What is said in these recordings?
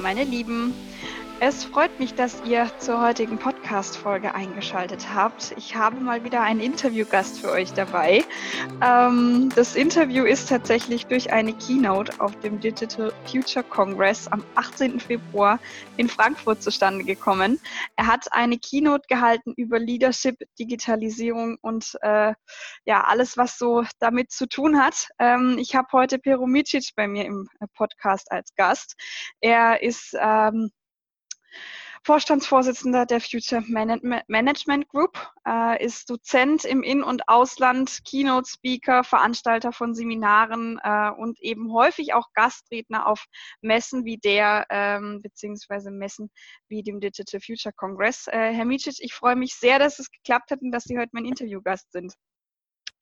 Meine Lieben. Es freut mich, dass ihr zur heutigen Podcast-Folge eingeschaltet habt. Ich habe mal wieder einen Interviewgast für euch dabei. Ähm, das Interview ist tatsächlich durch eine Keynote auf dem Digital Future Congress am 18. Februar in Frankfurt zustande gekommen. Er hat eine Keynote gehalten über Leadership, Digitalisierung und äh, ja alles, was so damit zu tun hat. Ähm, ich habe heute Pero Micic bei mir im Podcast als Gast. Er ist ähm, Vorstandsvorsitzender der Future Management Group, äh, ist Dozent im In- und Ausland, Keynote-Speaker, Veranstalter von Seminaren äh, und eben häufig auch Gastredner auf Messen wie der, ähm, beziehungsweise Messen wie dem Digital Future Congress. Äh, Herr Micic, ich freue mich sehr, dass es geklappt hat und dass Sie heute mein Interviewgast sind.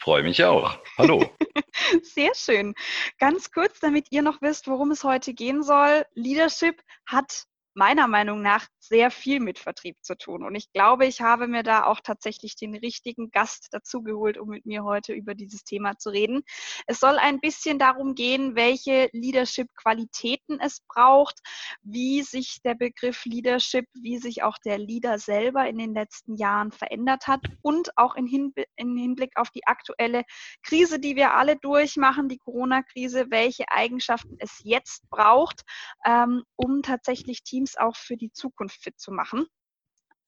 Freue mich auch. Hallo. Sehr schön. Ganz kurz, damit ihr noch wisst, worum es heute gehen soll. Leadership hat meiner Meinung nach sehr viel mit Vertrieb zu tun. Und ich glaube, ich habe mir da auch tatsächlich den richtigen Gast dazugeholt, um mit mir heute über dieses Thema zu reden. Es soll ein bisschen darum gehen, welche Leadership-Qualitäten es braucht, wie sich der Begriff Leadership, wie sich auch der Leader selber in den letzten Jahren verändert hat und auch in, Hinblick auf die aktuelle Krise, die wir alle durchmachen, die Corona-Krise, welche Eigenschaften es jetzt braucht, ähm, um tatsächlich Teams auch für die Zukunft fit zu machen.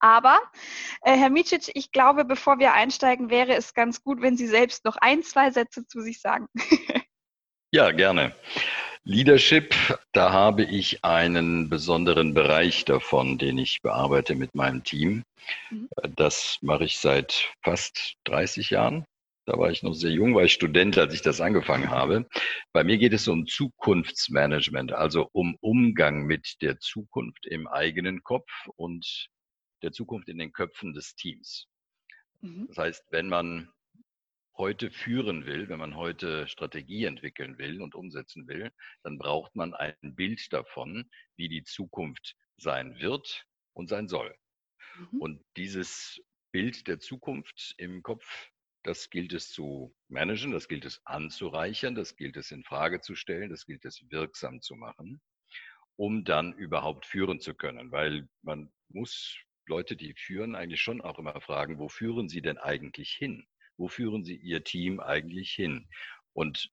Aber, äh, Herr Micic, ich glaube, bevor wir einsteigen, wäre es ganz gut, wenn Sie selbst noch ein, zwei Sätze zu sich sagen. ja, gerne. Leadership, da habe ich einen besonderen Bereich davon, den ich bearbeite mit meinem Team. Mhm. Das mache ich seit fast 30 Jahren. Da war ich noch sehr jung, war ich Student, als ich das angefangen habe. Bei mir geht es um Zukunftsmanagement, also um Umgang mit der Zukunft im eigenen Kopf und der Zukunft in den Köpfen des Teams. Mhm. Das heißt, wenn man heute führen will, wenn man heute Strategie entwickeln will und umsetzen will, dann braucht man ein Bild davon, wie die Zukunft sein wird und sein soll. Mhm. Und dieses Bild der Zukunft im Kopf das gilt es zu managen, das gilt es anzureichern, das gilt es in Frage zu stellen, das gilt es wirksam zu machen, um dann überhaupt führen zu können. Weil man muss Leute, die führen, eigentlich schon auch immer fragen, wo führen sie denn eigentlich hin? Wo führen sie ihr Team eigentlich hin? Und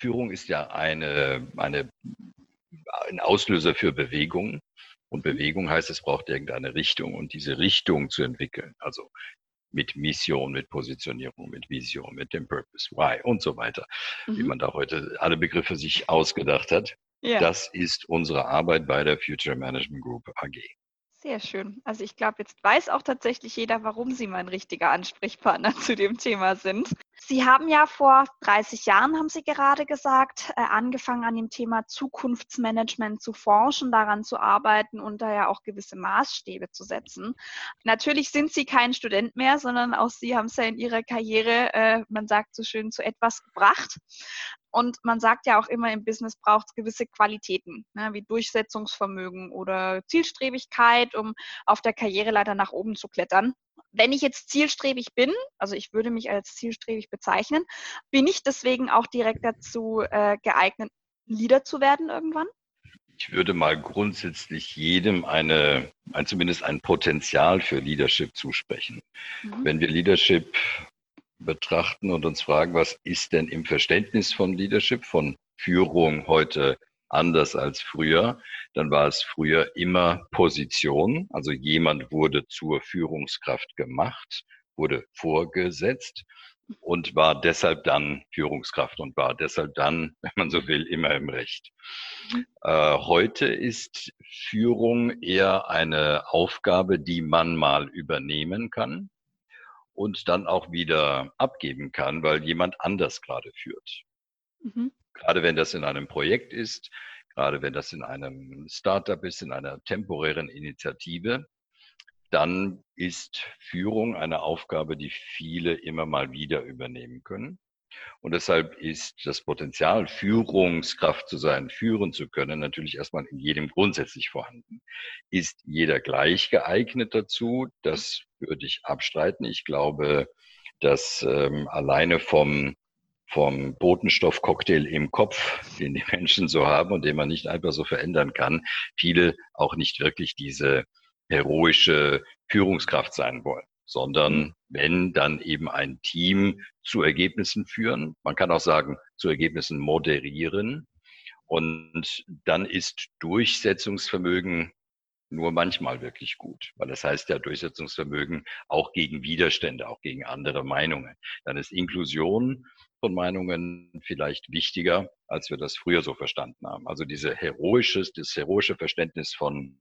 Führung ist ja eine, eine, ein Auslöser für Bewegung. Und Bewegung heißt, es braucht irgendeine Richtung und diese Richtung zu entwickeln. Also mit Mission, mit Positionierung, mit Vision, mit dem Purpose, Why und so weiter, mhm. wie man da heute alle Begriffe sich ausgedacht hat. Ja. Das ist unsere Arbeit bei der Future Management Group AG. Sehr schön. Also ich glaube, jetzt weiß auch tatsächlich jeder, warum Sie mein richtiger Ansprechpartner zu dem Thema sind. Sie haben ja vor 30 Jahren, haben Sie gerade gesagt, äh, angefangen an dem Thema Zukunftsmanagement zu forschen, daran zu arbeiten und da ja auch gewisse Maßstäbe zu setzen. Natürlich sind Sie kein Student mehr, sondern auch Sie haben es ja in Ihrer Karriere, äh, man sagt so schön, zu etwas gebracht. Und man sagt ja auch immer, im Business braucht es gewisse Qualitäten, ne, wie Durchsetzungsvermögen oder Zielstrebigkeit, um auf der Karriereleiter nach oben zu klettern. Wenn ich jetzt zielstrebig bin, also ich würde mich als zielstrebig bezeichnen, bin ich deswegen auch direkt dazu äh, geeignet, Leader zu werden irgendwann? Ich würde mal grundsätzlich jedem eine, ein, zumindest ein Potenzial für Leadership zusprechen. Mhm. Wenn wir Leadership betrachten und uns fragen, was ist denn im Verständnis von Leadership, von Führung heute anders als früher, dann war es früher immer Position, also jemand wurde zur Führungskraft gemacht, wurde vorgesetzt und war deshalb dann Führungskraft und war deshalb dann, wenn man so will, immer im Recht. Äh, heute ist Führung eher eine Aufgabe, die man mal übernehmen kann und dann auch wieder abgeben kann, weil jemand anders gerade führt. Mhm. Gerade wenn das in einem Projekt ist, gerade wenn das in einem Startup ist, in einer temporären Initiative, dann ist Führung eine Aufgabe, die viele immer mal wieder übernehmen können. Und deshalb ist das Potenzial, Führungskraft zu sein, führen zu können, natürlich erstmal in jedem grundsätzlich vorhanden. Ist jeder gleich geeignet dazu? Das würde ich abstreiten. Ich glaube, dass ähm, alleine vom vom Botenstoffcocktail im Kopf, den die Menschen so haben und den man nicht einfach so verändern kann, viele auch nicht wirklich diese heroische Führungskraft sein wollen, sondern mhm. wenn dann eben ein Team zu Ergebnissen führen, man kann auch sagen, zu Ergebnissen moderieren. Und dann ist Durchsetzungsvermögen nur manchmal wirklich gut, weil das heißt ja Durchsetzungsvermögen auch gegen Widerstände, auch gegen andere Meinungen. Dann ist Inklusion Meinungen vielleicht wichtiger, als wir das früher so verstanden haben. Also diese heroisches, das heroische Verständnis von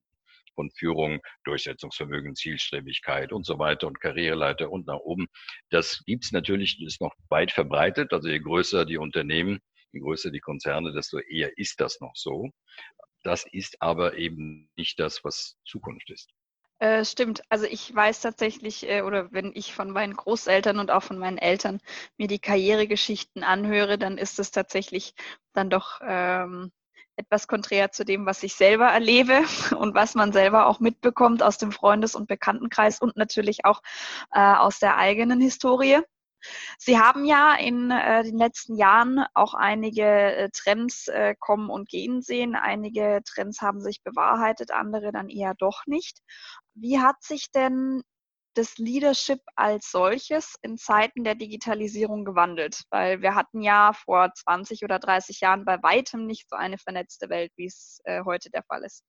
von Führung, Durchsetzungsvermögen, Zielstrebigkeit und so weiter und Karriereleiter und nach oben. Das gibt's natürlich, ist noch weit verbreitet. Also je größer die Unternehmen, je größer die Konzerne, desto eher ist das noch so. Das ist aber eben nicht das, was Zukunft ist. Äh, stimmt. Also ich weiß tatsächlich, äh, oder wenn ich von meinen Großeltern und auch von meinen Eltern mir die Karrieregeschichten anhöre, dann ist es tatsächlich dann doch ähm, etwas konträr zu dem, was ich selber erlebe und was man selber auch mitbekommt aus dem Freundes- und Bekanntenkreis und natürlich auch äh, aus der eigenen Historie. Sie haben ja in äh, den letzten Jahren auch einige äh, Trends äh, kommen und gehen sehen. Einige Trends haben sich bewahrheitet, andere dann eher doch nicht. Wie hat sich denn das Leadership als solches in Zeiten der Digitalisierung gewandelt? Weil wir hatten ja vor 20 oder 30 Jahren bei weitem nicht so eine vernetzte Welt, wie es äh, heute der Fall ist.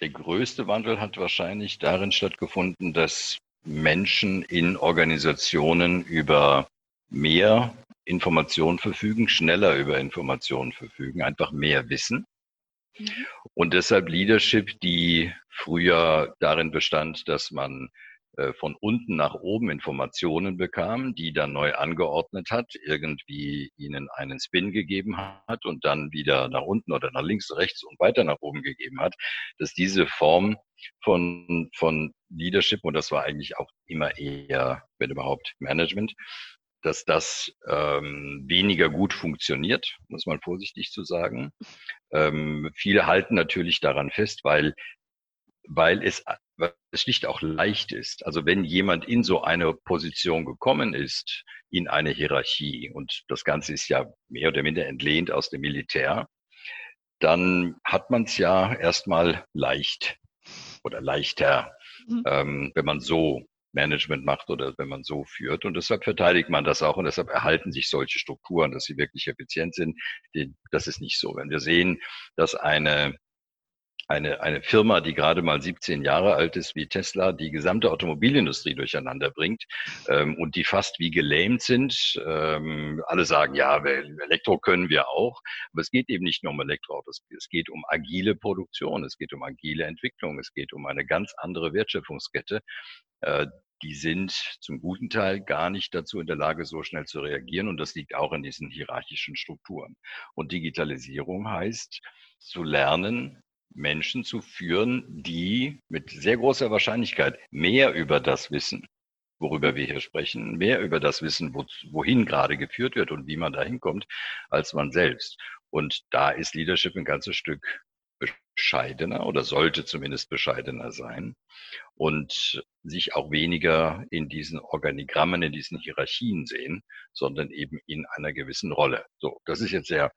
Der größte Wandel hat wahrscheinlich darin stattgefunden, dass Menschen in Organisationen über mehr Informationen verfügen, schneller über Informationen verfügen, einfach mehr wissen. Mhm. Und deshalb Leadership, die früher darin bestand, dass man äh, von unten nach oben Informationen bekam, die dann neu angeordnet hat, irgendwie ihnen einen Spin gegeben hat und dann wieder nach unten oder nach links, rechts und weiter nach oben gegeben hat, dass diese Form von, von Leadership, und das war eigentlich auch immer eher, wenn überhaupt, Management, dass das ähm, weniger gut funktioniert, muss man vorsichtig zu sagen. Ähm, viele halten natürlich daran fest, weil weil es, weil es schlicht auch leicht ist. Also wenn jemand in so eine Position gekommen ist, in eine Hierarchie, und das Ganze ist ja mehr oder minder entlehnt aus dem Militär, dann hat man es ja erstmal leicht oder leichter, mhm. ähm, wenn man so Management macht oder wenn man so führt. Und deshalb verteidigt man das auch und deshalb erhalten sich solche Strukturen, dass sie wirklich effizient sind. Das ist nicht so. Wenn wir sehen, dass eine eine, eine Firma, die gerade mal 17 Jahre alt ist wie Tesla, die gesamte Automobilindustrie durcheinander bringt ähm, und die fast wie gelähmt sind. Ähm, alle sagen, ja, Elektro können wir auch, aber es geht eben nicht nur um Elektroautos, es geht um agile Produktion, es geht um agile Entwicklung, es geht um eine ganz andere Wertschöpfungskette. Äh, die sind zum guten Teil gar nicht dazu in der Lage, so schnell zu reagieren. Und das liegt auch in diesen hierarchischen Strukturen. Und Digitalisierung heißt, zu lernen, Menschen zu führen, die mit sehr großer Wahrscheinlichkeit mehr über das wissen, worüber wir hier sprechen, mehr über das wissen, wo, wohin gerade geführt wird und wie man da hinkommt, als man selbst. Und da ist Leadership ein ganzes Stück bescheidener oder sollte zumindest bescheidener sein und sich auch weniger in diesen Organigrammen, in diesen Hierarchien sehen, sondern eben in einer gewissen Rolle. So, das ist jetzt der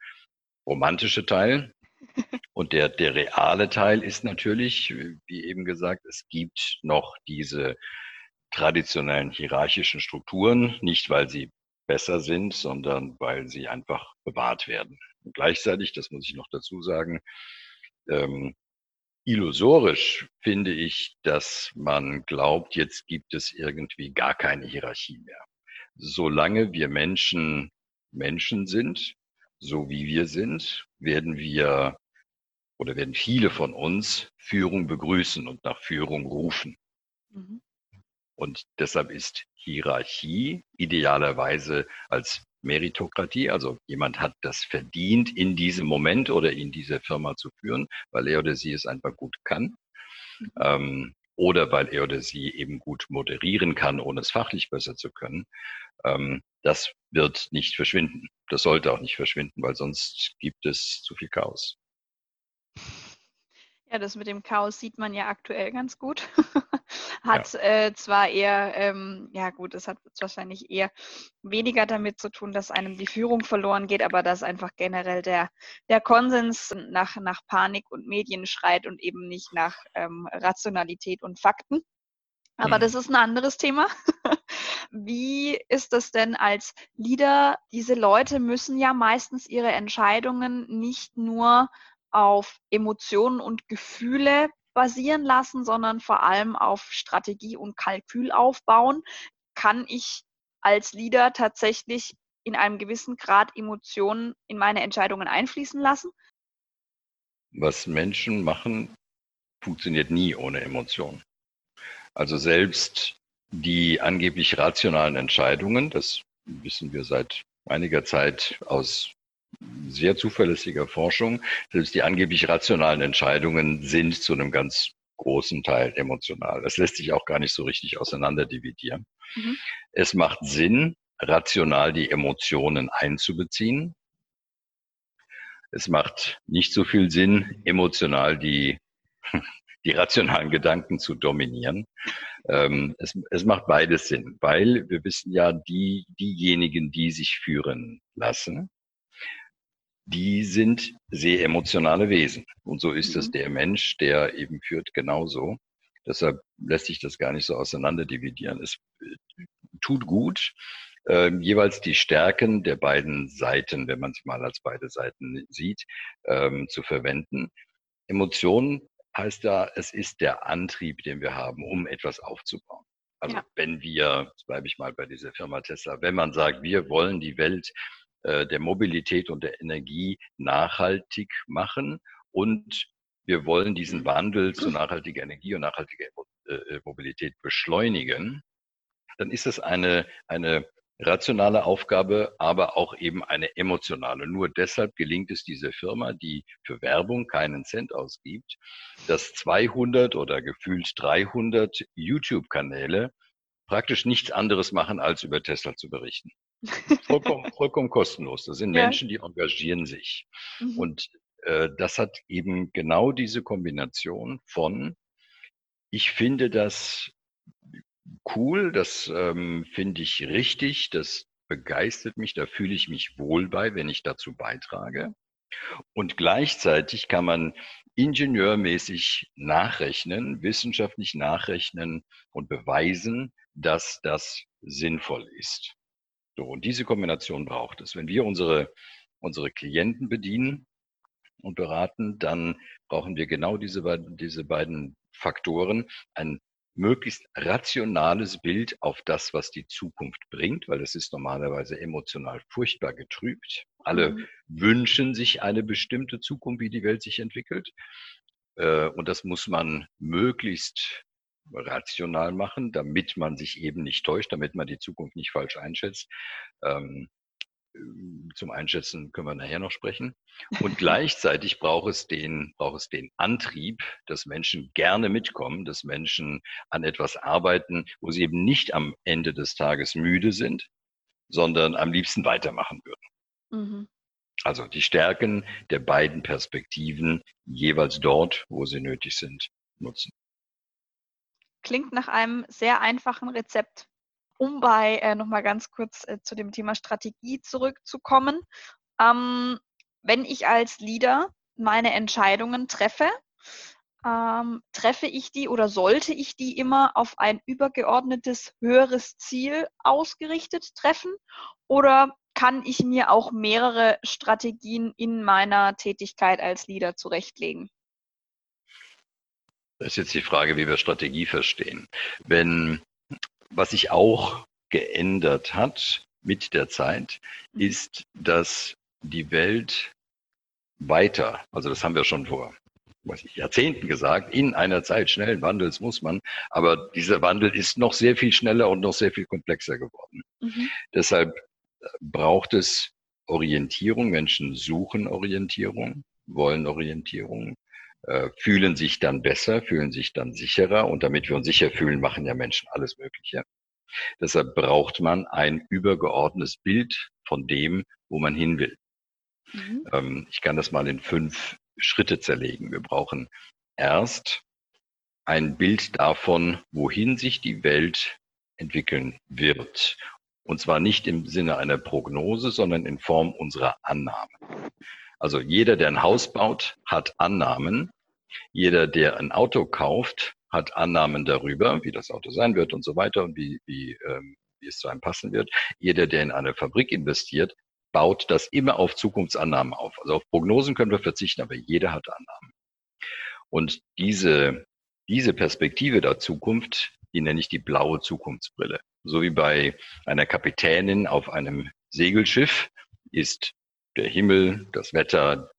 romantische Teil. Und der, der reale Teil ist natürlich, wie eben gesagt, es gibt noch diese traditionellen hierarchischen Strukturen, nicht weil sie besser sind, sondern weil sie einfach bewahrt werden. Und gleichzeitig, das muss ich noch dazu sagen, ähm, illusorisch finde ich, dass man glaubt, jetzt gibt es irgendwie gar keine Hierarchie mehr. Solange wir Menschen Menschen sind, so wie wir sind, werden wir oder werden viele von uns Führung begrüßen und nach Führung rufen. Mhm. Und deshalb ist Hierarchie idealerweise als Meritokratie, also jemand hat das verdient, in diesem Moment oder in dieser Firma zu führen, weil er oder sie es einfach gut kann. Mhm. Ähm, oder weil er oder sie eben gut moderieren kann, ohne es fachlich besser zu können. Ähm, das wird nicht verschwinden. Das sollte auch nicht verschwinden, weil sonst gibt es zu viel Chaos. Ja, das mit dem Chaos sieht man ja aktuell ganz gut. hat ja. äh, zwar eher, ähm, ja gut, es hat wahrscheinlich eher weniger damit zu tun, dass einem die Führung verloren geht, aber dass einfach generell der, der Konsens nach, nach Panik und Medien schreit und eben nicht nach ähm, Rationalität und Fakten. Aber mhm. das ist ein anderes Thema. Wie ist das denn als Leader? Diese Leute müssen ja meistens ihre Entscheidungen nicht nur auf Emotionen und Gefühle basieren lassen, sondern vor allem auf Strategie und Kalkül aufbauen. Kann ich als Leader tatsächlich in einem gewissen Grad Emotionen in meine Entscheidungen einfließen lassen? Was Menschen machen, funktioniert nie ohne Emotionen. Also selbst die angeblich rationalen Entscheidungen, das wissen wir seit einiger Zeit aus sehr zuverlässiger Forschung, selbst die angeblich rationalen Entscheidungen sind zu einem ganz großen Teil emotional. Das lässt sich auch gar nicht so richtig auseinanderdividieren. Mhm. Es macht Sinn, rational die Emotionen einzubeziehen. Es macht nicht so viel Sinn, emotional die, die rationalen Gedanken zu dominieren. Ähm, es, es macht beides Sinn, weil wir wissen ja, die, diejenigen, die sich führen lassen, die sind sehr emotionale Wesen. Und so ist es mhm. der Mensch, der eben führt, genauso. Deshalb lässt sich das gar nicht so auseinander dividieren. Es äh, tut gut, äh, jeweils die Stärken der beiden Seiten, wenn man es mal als beide Seiten sieht, ähm, zu verwenden. Emotionen heißt ja, es ist der Antrieb, den wir haben, um etwas aufzubauen. Also ja. wenn wir, jetzt bleibe ich mal bei dieser Firma Tesla, wenn man sagt, wir wollen die Welt äh, der Mobilität und der Energie nachhaltig machen und wir wollen diesen Wandel zu nachhaltiger Energie und nachhaltiger äh, Mobilität beschleunigen, dann ist es eine, eine rationale Aufgabe, aber auch eben eine emotionale. Nur deshalb gelingt es dieser Firma, die für Werbung keinen Cent ausgibt, dass 200 oder gefühlt 300 YouTube-Kanäle praktisch nichts anderes machen, als über Tesla zu berichten. Vollkommen, vollkommen kostenlos. Das sind ja. Menschen, die engagieren sich. Mhm. Und äh, das hat eben genau diese Kombination von, ich finde das cool, das ähm, finde ich richtig, das begeistert mich, da fühle ich mich wohl bei, wenn ich dazu beitrage. Und gleichzeitig kann man ingenieurmäßig nachrechnen, wissenschaftlich nachrechnen und beweisen, dass das sinnvoll ist. So, und diese Kombination braucht es. Wenn wir unsere, unsere Klienten bedienen und beraten, dann brauchen wir genau diese beiden, diese beiden Faktoren. Ein möglichst rationales Bild auf das, was die Zukunft bringt, weil es ist normalerweise emotional furchtbar getrübt. Alle mhm. wünschen sich eine bestimmte Zukunft, wie die Welt sich entwickelt. Äh, und das muss man möglichst rational machen, damit man sich eben nicht täuscht, damit man die Zukunft nicht falsch einschätzt. Ähm, zum Einschätzen können wir nachher noch sprechen. Und gleichzeitig braucht es den, braucht es den Antrieb, dass Menschen gerne mitkommen, dass Menschen an etwas arbeiten, wo sie eben nicht am Ende des Tages müde sind, sondern am liebsten weitermachen würden. Mhm. Also die Stärken der beiden Perspektiven jeweils dort, wo sie nötig sind, nutzen. Klingt nach einem sehr einfachen Rezept. Um bei äh, nochmal ganz kurz äh, zu dem Thema Strategie zurückzukommen. Ähm, wenn ich als Leader meine Entscheidungen treffe, ähm, treffe ich die oder sollte ich die immer auf ein übergeordnetes höheres Ziel ausgerichtet treffen? Oder kann ich mir auch mehrere Strategien in meiner Tätigkeit als Leader zurechtlegen? Das ist jetzt die Frage, wie wir Strategie verstehen. Wenn, was sich auch geändert hat mit der Zeit, ist, dass die Welt weiter, also das haben wir schon vor weiß ich, Jahrzehnten gesagt, in einer Zeit schnellen Wandels muss man, aber dieser Wandel ist noch sehr viel schneller und noch sehr viel komplexer geworden. Mhm. Deshalb braucht es Orientierung. Menschen suchen Orientierung, wollen Orientierung. Äh, fühlen sich dann besser, fühlen sich dann sicherer. Und damit wir uns sicher fühlen, machen ja Menschen alles Mögliche. Deshalb braucht man ein übergeordnetes Bild von dem, wo man hin will. Mhm. Ähm, ich kann das mal in fünf Schritte zerlegen. Wir brauchen erst ein Bild davon, wohin sich die Welt entwickeln wird. Und zwar nicht im Sinne einer Prognose, sondern in Form unserer Annahmen. Also jeder, der ein Haus baut, hat Annahmen. Jeder, der ein Auto kauft, hat Annahmen darüber, wie das Auto sein wird und so weiter und wie, wie, ähm, wie es zu einem passen wird. Jeder, der in eine Fabrik investiert, baut das immer auf Zukunftsannahmen auf. Also auf Prognosen können wir verzichten, aber jeder hat Annahmen. Und diese, diese Perspektive der Zukunft, die nenne ich die blaue Zukunftsbrille. So wie bei einer Kapitänin auf einem Segelschiff ist der Himmel, das Wetter,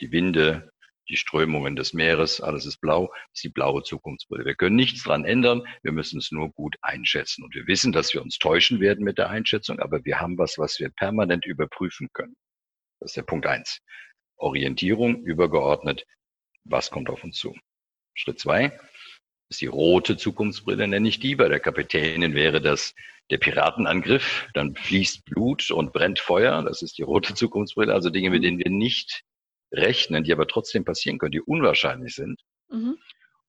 die Winde, die Strömungen des Meeres, alles ist blau, ist die blaue Zukunftsbrille. Wir können nichts dran ändern, wir müssen es nur gut einschätzen. Und wir wissen, dass wir uns täuschen werden mit der Einschätzung, aber wir haben was, was wir permanent überprüfen können. Das ist der Punkt eins. Orientierung übergeordnet, was kommt auf uns zu. Schritt zwei ist die rote Zukunftsbrille, nenne ich die. Bei der Kapitänin wäre das der Piratenangriff, dann fließt Blut und brennt Feuer. Das ist die rote Zukunftsbrille. Also Dinge, mit denen wir nicht rechnen, die aber trotzdem passieren können, die unwahrscheinlich sind. Mhm.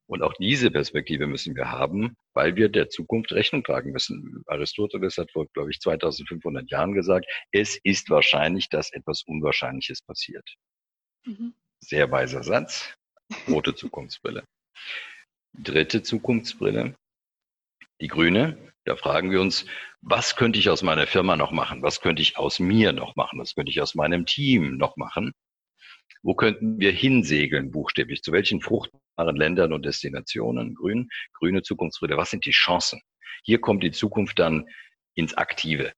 Und auch diese Perspektive müssen wir haben, weil wir der Zukunft Rechnung tragen müssen. Aristoteles hat vor, glaube ich, 2500 Jahren gesagt, es ist wahrscheinlich, dass etwas Unwahrscheinliches passiert. Mhm. Sehr weiser Satz. Rote Zukunftsbrille. Dritte Zukunftsbrille. Die grüne. Da fragen wir uns, was könnte ich aus meiner Firma noch machen? Was könnte ich aus mir noch machen? Was könnte ich aus meinem Team noch machen? Wo könnten wir hinsegeln, buchstäblich? Zu welchen fruchtbaren Ländern und Destinationen? Grün, grüne Zukunftsbrille. Was sind die Chancen? Hier kommt die Zukunft dann ins Aktive.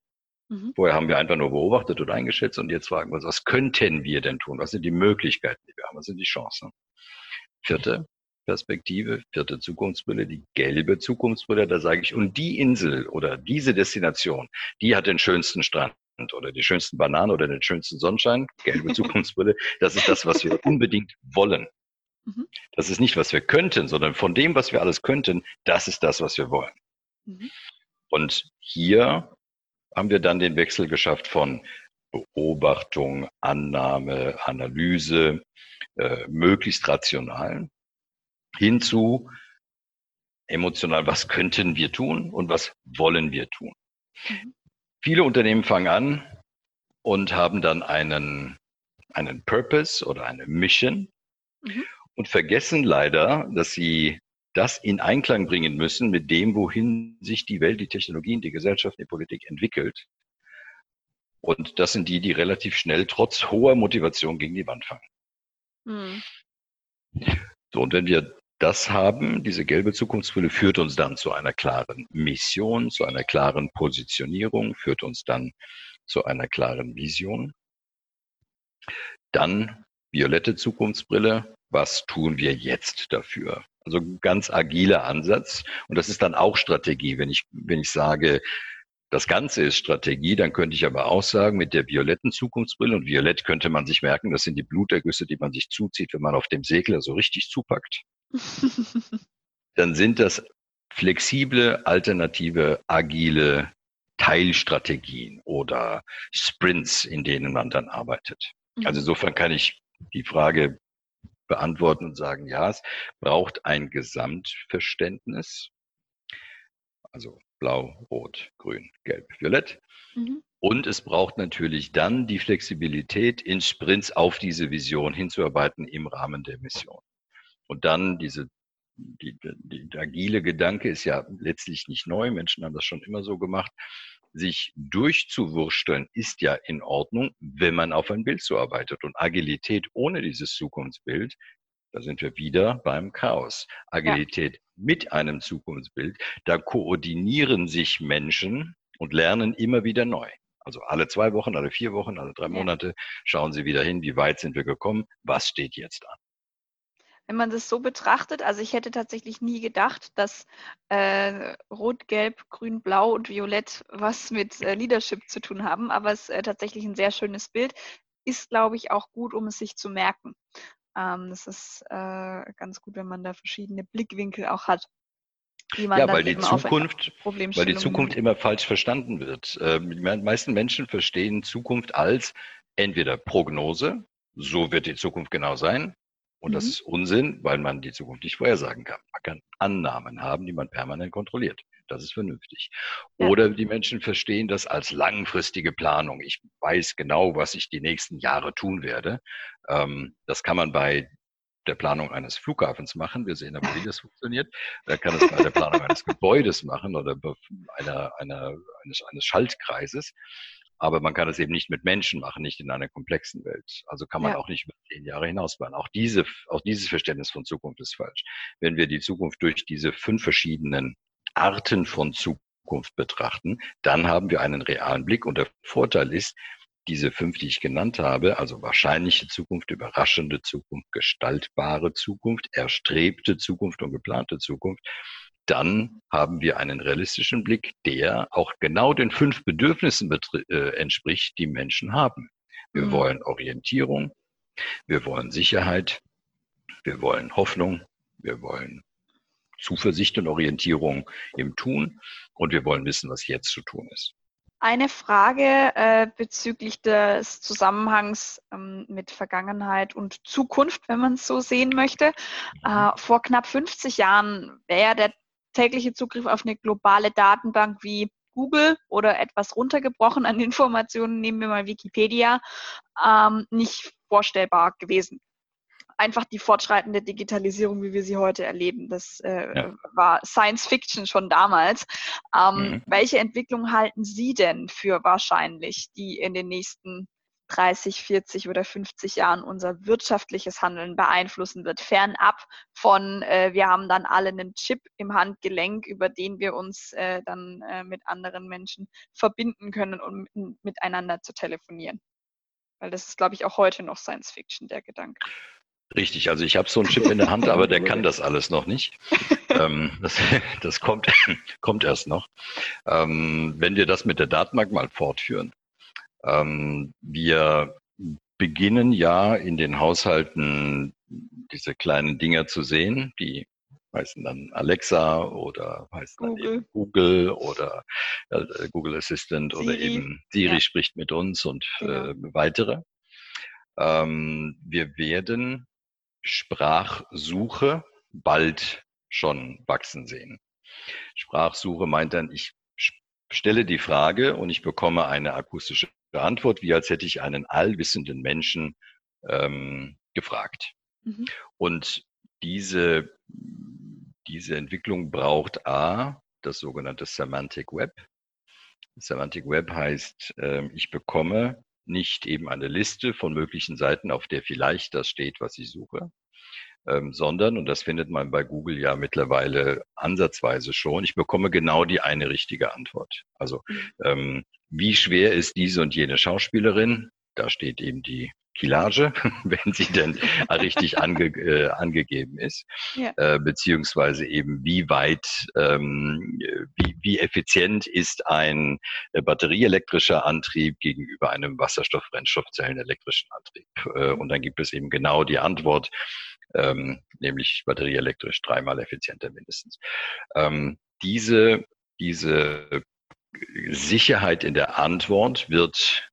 Mhm. Vorher haben wir einfach nur beobachtet oder eingeschätzt und jetzt fragen wir uns, was könnten wir denn tun? Was sind die Möglichkeiten, die wir haben? Was sind die Chancen? Vierte Perspektive, vierte Zukunftsbrille, die gelbe Zukunftsbrille, da sage ich, und die Insel oder diese Destination, die hat den schönsten Strand oder die schönsten Bananen oder den schönsten Sonnenschein, gelbe Zukunftsbrille, das ist das, was wir unbedingt wollen. Mhm. Das ist nicht, was wir könnten, sondern von dem, was wir alles könnten, das ist das, was wir wollen. Mhm. Und hier haben wir dann den Wechsel geschafft von Beobachtung, Annahme, Analyse, äh, möglichst rational, hinzu emotional, was könnten wir tun und was wollen wir tun. Mhm. Viele Unternehmen fangen an und haben dann einen, einen Purpose oder eine Mission mhm. und vergessen leider, dass sie das in Einklang bringen müssen mit dem, wohin sich die Welt, die Technologien, die Gesellschaft, die Politik entwickelt. Und das sind die, die relativ schnell trotz hoher Motivation gegen die Wand fangen. Mhm. So, und wenn wir das haben, diese gelbe Zukunftsbrille führt uns dann zu einer klaren Mission, zu einer klaren Positionierung, führt uns dann zu einer klaren Vision. Dann violette Zukunftsbrille, was tun wir jetzt dafür? Also ganz agiler Ansatz. Und das ist dann auch Strategie. Wenn ich, wenn ich sage, das Ganze ist Strategie, dann könnte ich aber auch sagen, mit der violetten Zukunftsbrille, und violett könnte man sich merken, das sind die Blutergüsse, die man sich zuzieht, wenn man auf dem Segler so richtig zupackt. dann sind das flexible, alternative, agile Teilstrategien oder Sprints, in denen man dann arbeitet. Mhm. Also insofern kann ich die Frage beantworten und sagen, ja, es braucht ein Gesamtverständnis. Also blau, rot, grün, gelb, violett. Mhm. Und es braucht natürlich dann die Flexibilität, in Sprints auf diese Vision hinzuarbeiten im Rahmen der Mission. Und dann diese, die, die, der agile Gedanke ist ja letztlich nicht neu. Menschen haben das schon immer so gemacht. Sich durchzuwursteln ist ja in Ordnung, wenn man auf ein Bild zuarbeitet. Und Agilität ohne dieses Zukunftsbild, da sind wir wieder beim Chaos. Agilität ja. mit einem Zukunftsbild, da koordinieren sich Menschen und lernen immer wieder neu. Also alle zwei Wochen, alle vier Wochen, alle drei Monate schauen Sie wieder hin, wie weit sind wir gekommen, was steht jetzt an wenn man das so betrachtet, also ich hätte tatsächlich nie gedacht, dass äh, Rot, Gelb, Grün, Blau und Violett was mit äh, Leadership zu tun haben, aber es ist äh, tatsächlich ein sehr schönes Bild. Ist, glaube ich, auch gut, um es sich zu merken. Ähm, das ist äh, ganz gut, wenn man da verschiedene Blickwinkel auch hat. ja, weil die Zukunft, weil die Zukunft immer falsch verstanden wird. Ähm, die meisten Menschen verstehen Zukunft als entweder Prognose, so wird die Zukunft genau sein, Und mhm. das ist Unsinn, weil man die Zukunft nicht vorhersagen kann. Man kann Annahmen haben, die man permanent kontrolliert. Das ist vernünftig. Ja. Oder die Menschen verstehen das als langfristige Planung. Ich weiß genau, was ich die nächsten Jahre tun werde. Ähm, das kann man bei der Planung eines Flughafens machen. Wir sehen aber, wie das funktioniert. Da kann es bei der Planung eines Gebäudes machen oder einer, einer, eines, eines Schaltkreises. Aber man kann es eben nicht mit Menschen machen, nicht in einer komplexen Welt. Also kann man ja. auch nicht über zehn Jahre hinaus planen. Auch diese, auch dieses Verständnis von Zukunft ist falsch. Wenn wir die Zukunft durch diese fünf verschiedenen Arten von Zukunft betrachten, dann haben wir einen realen Blick. Und der Vorteil ist, diese fünf, die ich genannt habe, also wahrscheinliche Zukunft, überraschende Zukunft, gestaltbare Zukunft, erstrebte Zukunft und geplante Zukunft, dann haben wir einen realistischen Blick, der auch genau den fünf Bedürfnissen äh, entspricht, die Menschen haben. Wir mhm. wollen Orientierung, wir wollen Sicherheit, wir wollen Hoffnung, wir wollen Zuversicht und Orientierung im Tun und wir wollen wissen, was jetzt zu tun ist. Eine Frage äh, bezüglich des Zusammenhangs ähm, mit Vergangenheit und Zukunft, wenn man es so sehen möchte. Mhm. Äh, vor knapp 50 Jahren wäre der tägliche Zugriff auf eine globale Datenbank wie Google oder etwas runtergebrochen an Informationen, nehmen wir mal Wikipedia, ähm, nicht vorstellbar gewesen. Einfach die fortschreitende Digitalisierung, wie wir sie heute erleben, das äh, ja. war Science Fiction schon damals. Ähm, mhm. Welche Entwicklung halten Sie denn für wahrscheinlich, die in den nächsten 30, 40 oder 50 Jahren unser wirtschaftliches Handeln beeinflussen wird, fernab von, äh, wir haben dann alle einen Chip im Handgelenk, über den wir uns äh, dann äh, mit anderen Menschen verbinden können, um miteinander zu telefonieren. Weil das ist, glaube ich, auch heute noch Science Fiction, der Gedanke. Richtig, also ich habe so einen Chip in der Hand, aber der kann das alles noch nicht. ähm, das, das kommt, kommt erst noch. Ähm, wenn wir das mit der Datenbank mal fortführen, ähm, wir beginnen ja in den Haushalten diese kleinen Dinger zu sehen, die heißen dann Alexa oder heißen Google. dann eben Google oder äh, Google Assistant Siri. oder eben Siri ja. spricht mit uns und genau. äh, weitere. Ähm, wir werden Sprachsuche bald schon wachsen sehen. Sprachsuche meint dann, ich stelle die Frage und ich bekomme eine akustische Antwort, wie als hätte ich einen allwissenden Menschen ähm, gefragt. Mhm. Und diese, diese Entwicklung braucht A, das sogenannte Semantic Web. Semantic Web heißt, äh, ich bekomme nicht eben eine Liste von möglichen Seiten, auf der vielleicht das steht, was ich suche, ähm, sondern, und das findet man bei Google ja mittlerweile ansatzweise schon, ich bekomme genau die eine richtige Antwort. Also mhm. ähm, wie schwer ist diese und jene Schauspielerin? Da steht eben die Kilage, wenn sie denn richtig ange, äh, angegeben ist, ja. äh, beziehungsweise eben wie weit, ähm, wie, wie effizient ist ein äh, batterieelektrischer Antrieb gegenüber einem Wasserstoff-Brennstoffzellen-elektrischen Antrieb. Äh, und dann gibt es eben genau die Antwort, ähm, nämlich batterieelektrisch dreimal effizienter mindestens. Ähm, diese, diese Sicherheit in der Antwort wird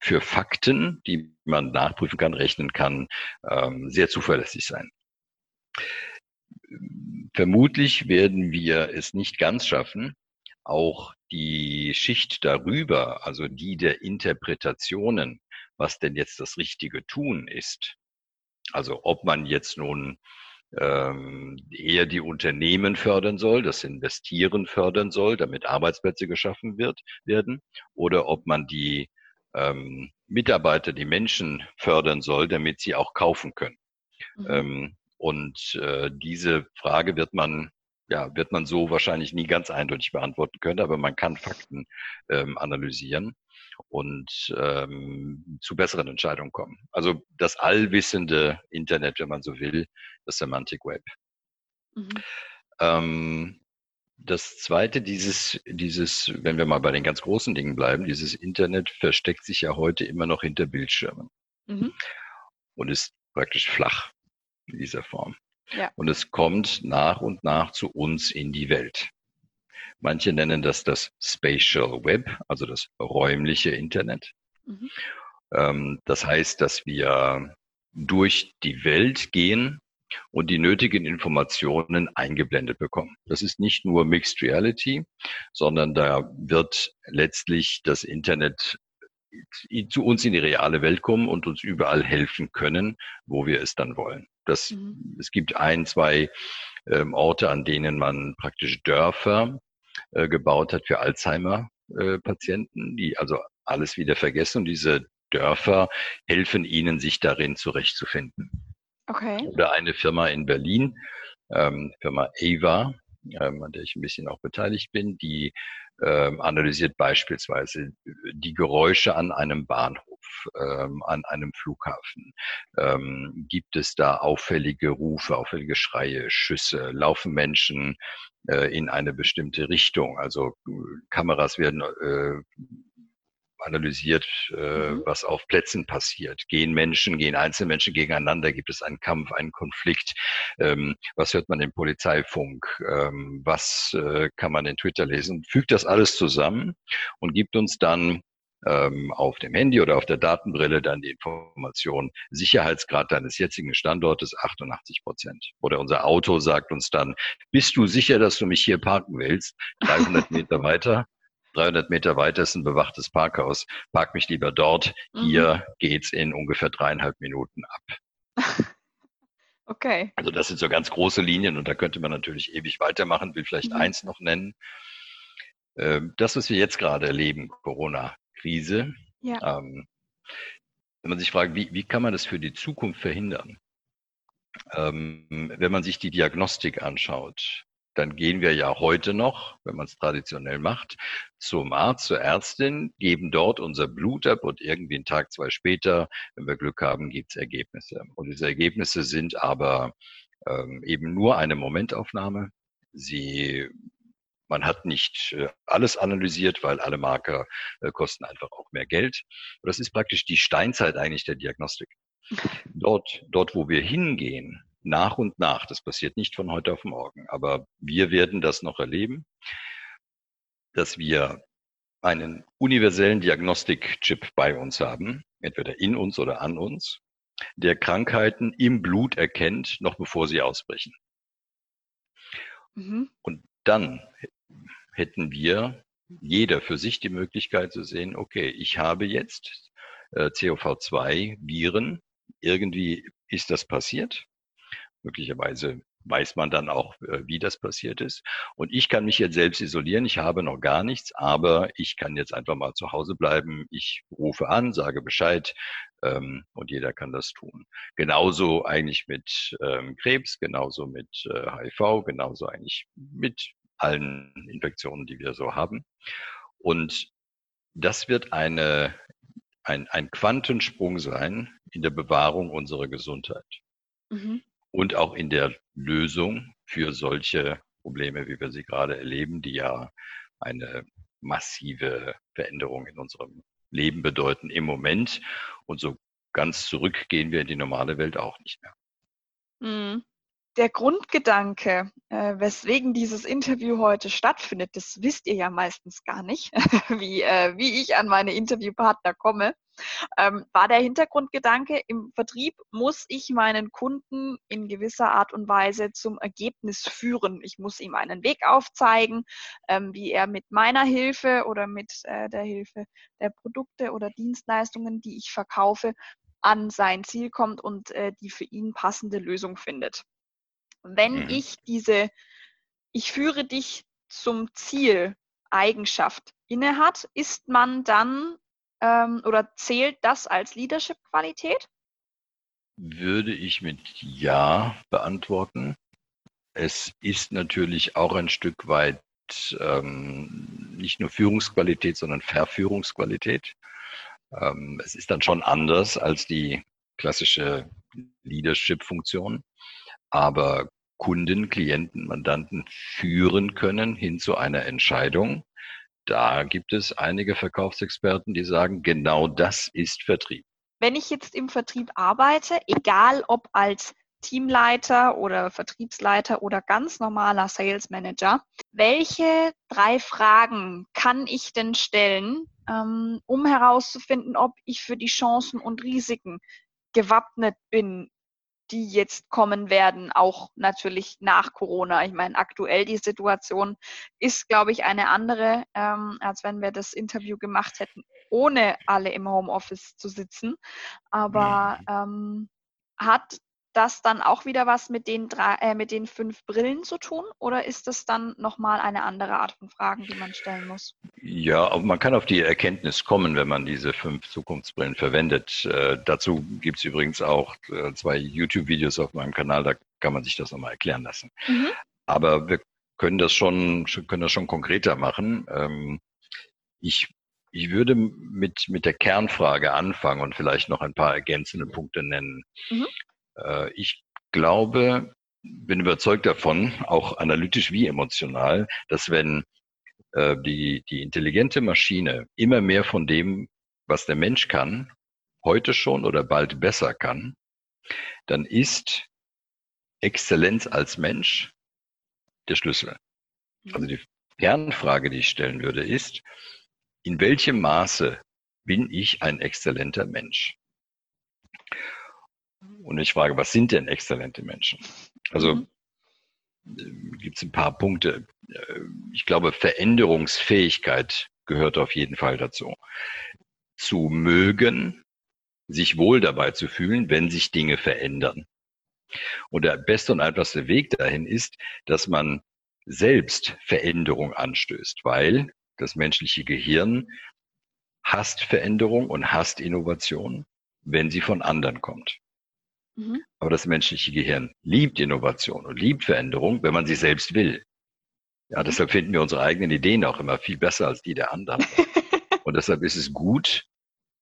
für Fakten, die man nachprüfen kann, rechnen kann, ähm, sehr zuverlässig sein. Vermutlich werden wir es nicht ganz schaffen, auch die Schicht darüber, also die der Interpretationen, was denn jetzt das richtige Tun ist. Also ob man jetzt nun ähm, eher die Unternehmen fördern soll, das Investieren fördern soll, damit Arbeitsplätze geschaffen wird, werden, oder ob man die ähm, Mitarbeiter, die Menschen fördern soll, damit sie auch kaufen können. Mhm. Ähm, und äh, diese Frage wird man ja, wird man so wahrscheinlich nie ganz eindeutig beantworten können, aber man kann Fakten ähm, analysieren und ähm, zu besseren Entscheidungen kommen. Also das allwissende Internet, wenn man so will, das Semantic Web. Mhm. Ähm, das zweite, dieses, dieses, wenn wir mal bei den ganz großen Dingen bleiben, dieses Internet versteckt sich ja heute immer noch hinter Bildschirmen mhm. und ist praktisch flach in dieser Form. Ja. Und es kommt nach und nach zu uns in die Welt. Manche nennen das das Spatial Web, also das räumliche Internet. Mhm. Ähm, das heißt, dass wir durch die Welt gehen und die nötigen Informationen eingeblendet bekommen. Das ist nicht nur Mixed Reality, sondern da wird letztlich das Internet zu uns in die reale Welt kommen und uns überall helfen können, wo wir es dann wollen. Das, mhm. Es gibt ein, zwei ähm, Orte, an denen man praktisch Dörfer äh, gebaut hat für Alzheimer-Patienten, äh, die also alles wieder vergessen. Und diese Dörfer helfen ihnen, sich darin zurechtzufinden. Okay. Oder eine Firma in Berlin, ähm, Firma Ava, ähm, an der ich ein bisschen auch beteiligt bin, die ähm, analysiert beispielsweise die Geräusche an einem Bahnhof, ähm, an einem Flughafen. Ähm, gibt es da auffällige Rufe, auffällige Schreie, Schüsse? Laufen Menschen äh, in eine bestimmte Richtung? Also äh, Kameras werden äh, analysiert, äh, mhm. was auf Plätzen passiert. Gehen Menschen, gehen Einzelmenschen gegeneinander? Gibt es einen Kampf, einen Konflikt? Ähm, was hört man im Polizeifunk? Ähm, was äh, kann man in Twitter lesen? Fügt das alles zusammen und gibt uns dann ähm, auf dem Handy oder auf der Datenbrille dann die Information, Sicherheitsgrad deines jetzigen Standortes 88 Prozent. Oder unser Auto sagt uns dann, bist du sicher, dass du mich hier parken willst? 300 Meter weiter 300 Meter weiter ist ein bewachtes Parkhaus. Park mich lieber dort. Mhm. Hier geht's in ungefähr dreieinhalb Minuten ab. Okay. Also das sind so ganz große Linien und da könnte man natürlich ewig weitermachen, will vielleicht mhm. eins noch nennen. Ähm, das, was wir jetzt gerade erleben, Corona-Krise, ja. ähm, wenn man sich fragt, wie, wie kann man das für die Zukunft verhindern? Ähm, wenn man sich die Diagnostik anschaut, dann gehen wir ja heute noch, wenn man es traditionell macht, zum Arzt, zur Ärztin, geben dort unser Blut ab und irgendwie einen Tag, zwei später, wenn wir Glück haben, gibt es Ergebnisse. Und diese Ergebnisse sind aber ähm, eben nur eine Momentaufnahme. Sie man hat nicht äh, alles analysiert, weil alle Marker äh, kosten einfach auch mehr Geld. Das ist praktisch die Steinzeit eigentlich der Diagnostik. Dort, dort, wo wir hingehen, nach und nach. Das passiert nicht von heute auf morgen, aber wir werden das noch erleben, dass wir einen universellen Diagnostik-Chip bei uns haben, entweder in uns oder an uns, der Krankheiten im Blut erkennt, noch bevor sie ausbrechen. Mhm. Und dann hätten wir jeder für sich die Möglichkeit zu sehen, okay, ich habe jetzt äh, COV2-Viren, irgendwie ist das passiert Möglicherweise weiß man dann auch, äh, wie das passiert ist. Und ich kann mich jetzt selbst isolieren. Ich habe noch gar nichts, aber ich kann jetzt einfach mal zu Hause bleiben. Ich rufe an, sage Bescheid ähm, und jeder kann das tun. Genauso eigentlich mit ähm, Krebs, genauso mit äh, HIV, genauso eigentlich mit allen Infektionen, die wir so haben. Und das wird eine, ein, ein Quantensprung sein in der Bewahrung unserer Gesundheit. Mhm und auch in der Lösung für solche Probleme, wie wir sie gerade erleben, die ja eine massive Veränderung in unserem Leben bedeuten im Moment. Und so ganz zurück gehen wir in die normale Welt auch nicht mehr. Mhm. Der Grundgedanke, äh, weswegen dieses Interview heute stattfindet, das wisst ihr ja meistens gar nicht, wie, äh, wie ich an meine Interviewpartner komme ähm, war der Hintergrundgedanke, im Vertrieb muss ich meinen Kunden in gewisser Art und Weise zum Ergebnis führen. Ich muss ihm einen Weg aufzeigen, ähm, wie er mit meiner Hilfe oder mit äh, der Hilfe der Produkte oder Dienstleistungen, die ich verkaufe, an sein Ziel kommt und äh, die für ihn passende Lösung findet. Wenn mhm. ich diese, ich führe dich zum Ziel Eigenschaft innehat, ist man dann ähm, oder zählt das als Leadership-Qualität? Würde ich mit Ja beantworten. Es ist natürlich auch ein Stück weit ähm, nicht nur Führungsqualität, sondern Verführungsqualität. Ähm, es ist dann schon anders als die klassische Leadership-Funktion. Aber Kunden, Klienten, Mandanten führen können hin zu einer Entscheidung, da gibt es einige Verkaufsexperten, die sagen, genau das ist Vertrieb. Wenn ich jetzt im Vertrieb arbeite, egal ob als Teamleiter oder Vertriebsleiter oder ganz normaler Sales Manager, welche drei Fragen kann ich denn stellen, ähm, um herauszufinden, ob ich für die Chancen und Risiken gewappnet bin, die jetzt kommen werden, auch natürlich nach Corona. Ich meine, aktuell die Situation ist, glaube ich, eine andere, ähm, als wenn wir das Interview gemacht hätten, ohne alle im Homeoffice zu sitzen. Aber mhm. ähm, hat das dann auch wieder was mit den, drei, äh, mit den fünf Brillen zu tun oder ist das dann nochmal eine andere Art von Fragen, die man stellen muss? Ja, man kann auf die Erkenntnis kommen, wenn man diese fünf Zukunftsbrillen verwendet. Äh, dazu gibt es übrigens auch äh, zwei YouTube-Videos auf meinem Kanal, da kann man sich das nochmal erklären lassen. Mhm. Aber wir können das schon, können das schon konkreter machen. Ähm, ich ich würde mit, mit der Kernfrage anfangen und vielleicht noch ein paar ergänzende Punkte nennen. Mhm. Äh, ich glaube, bin überzeugt davon, auch analytisch wie emotional, dass wenn äh, die, die intelligente Maschine immer mehr von dem, was der Mensch kann, heute schon oder bald besser kann, dann ist Exzellenz als Mensch der Schlüssel. Also die Kernfrage, die ich stellen würde, ist, in welchem Maße bin ich ein exzellenter Mensch? Und ich frage, was sind denn exzellente Menschen? Also mhm. Äh, gibt es ein paar Punkte. Äh, ich glaube, Veränderungsfähigkeit gehört auf jeden Fall dazu. Zu mögen, sich wohl dabei zu fühlen, wenn sich Dinge verändern. Und der beste und einfachste Weg dahin ist, dass man selbst Veränderung anstößt, weil das menschliche Gehirn hasst Veränderung und hasst Innovation, wenn sie von anderen kommt. Mhm. Aber das menschliche Gehirn liebt Innovation und liebt Veränderung, wenn man sie selbst will. Ja, deshalb finden wir unsere eigenen Ideen auch immer viel besser als die der anderen. und deshalb ist es gut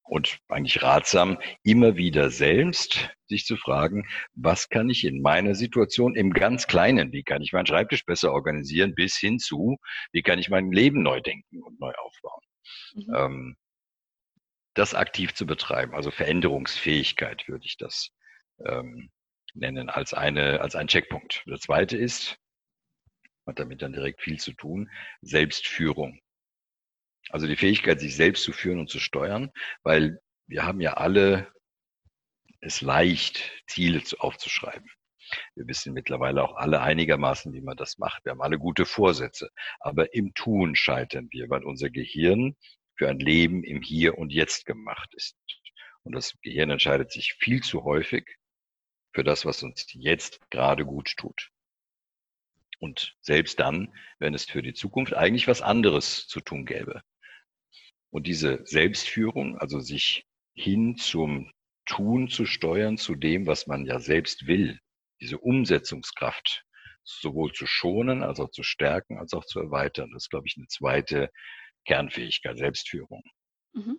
und eigentlich ratsam, immer wieder selbst sich zu fragen, was kann ich in meiner Situation im ganz Kleinen, wie kann ich meinen Schreibtisch besser organisieren, bis hin zu, wie kann ich mein Leben neu denken und neu aufbauen. Mhm. Ähm, das aktiv zu betreiben, also Veränderungsfähigkeit würde ich das ähm, nennen als eine, als ein Checkpunkt. Der zweite ist, hat damit dann direkt viel zu tun, Selbstführung. Also die Fähigkeit, sich selbst zu führen und zu steuern, weil wir haben ja alle es leicht, Ziele aufzuschreiben. Wir wissen mittlerweile auch alle einigermaßen, wie man das macht. Wir haben alle gute Vorsätze. Aber im Tun scheitern wir, weil unser Gehirn für ein Leben im Hier und Jetzt gemacht ist. Und das Gehirn entscheidet sich viel zu häufig für das, was uns jetzt gerade gut tut. Und selbst dann, wenn es für die Zukunft eigentlich was anderes zu tun gäbe. Und diese Selbstführung, also sich hin zum Tun zu steuern, zu dem, was man ja selbst will, diese Umsetzungskraft sowohl zu schonen, als auch zu stärken, als auch zu erweitern. Das ist, glaube ich, eine zweite Kernfähigkeit, Selbstführung. Mhm.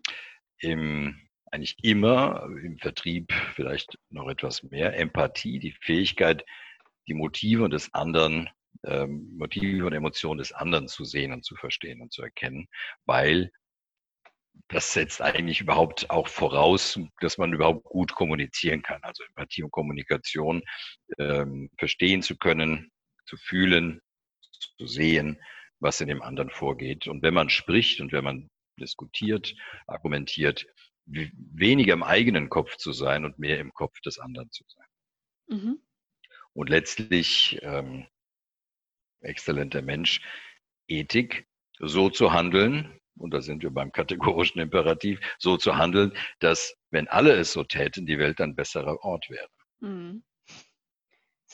Im eigentlich immer im Vertrieb vielleicht noch etwas mehr Empathie, die Fähigkeit, die Motive des anderen, ähm, Motive und Emotionen des anderen zu sehen und zu verstehen und zu erkennen, weil das setzt eigentlich überhaupt auch voraus, dass man überhaupt gut kommunizieren kann. Also Empathie und Kommunikation ähm, verstehen zu können, zu fühlen, zu sehen, was in dem anderen vorgeht. Und wenn man spricht und wenn man diskutiert, argumentiert, weniger im eigenen Kopf zu sein und mehr im Kopf des anderen zu sein. Mhm. Und letztlich, ähm, exzellenter Mensch, Ethik, so zu handeln, und da sind wir beim kategorischen Imperativ, so zu handeln, dass, wenn alle es so täten, die Welt ein besserer Ort wäre. Mhm.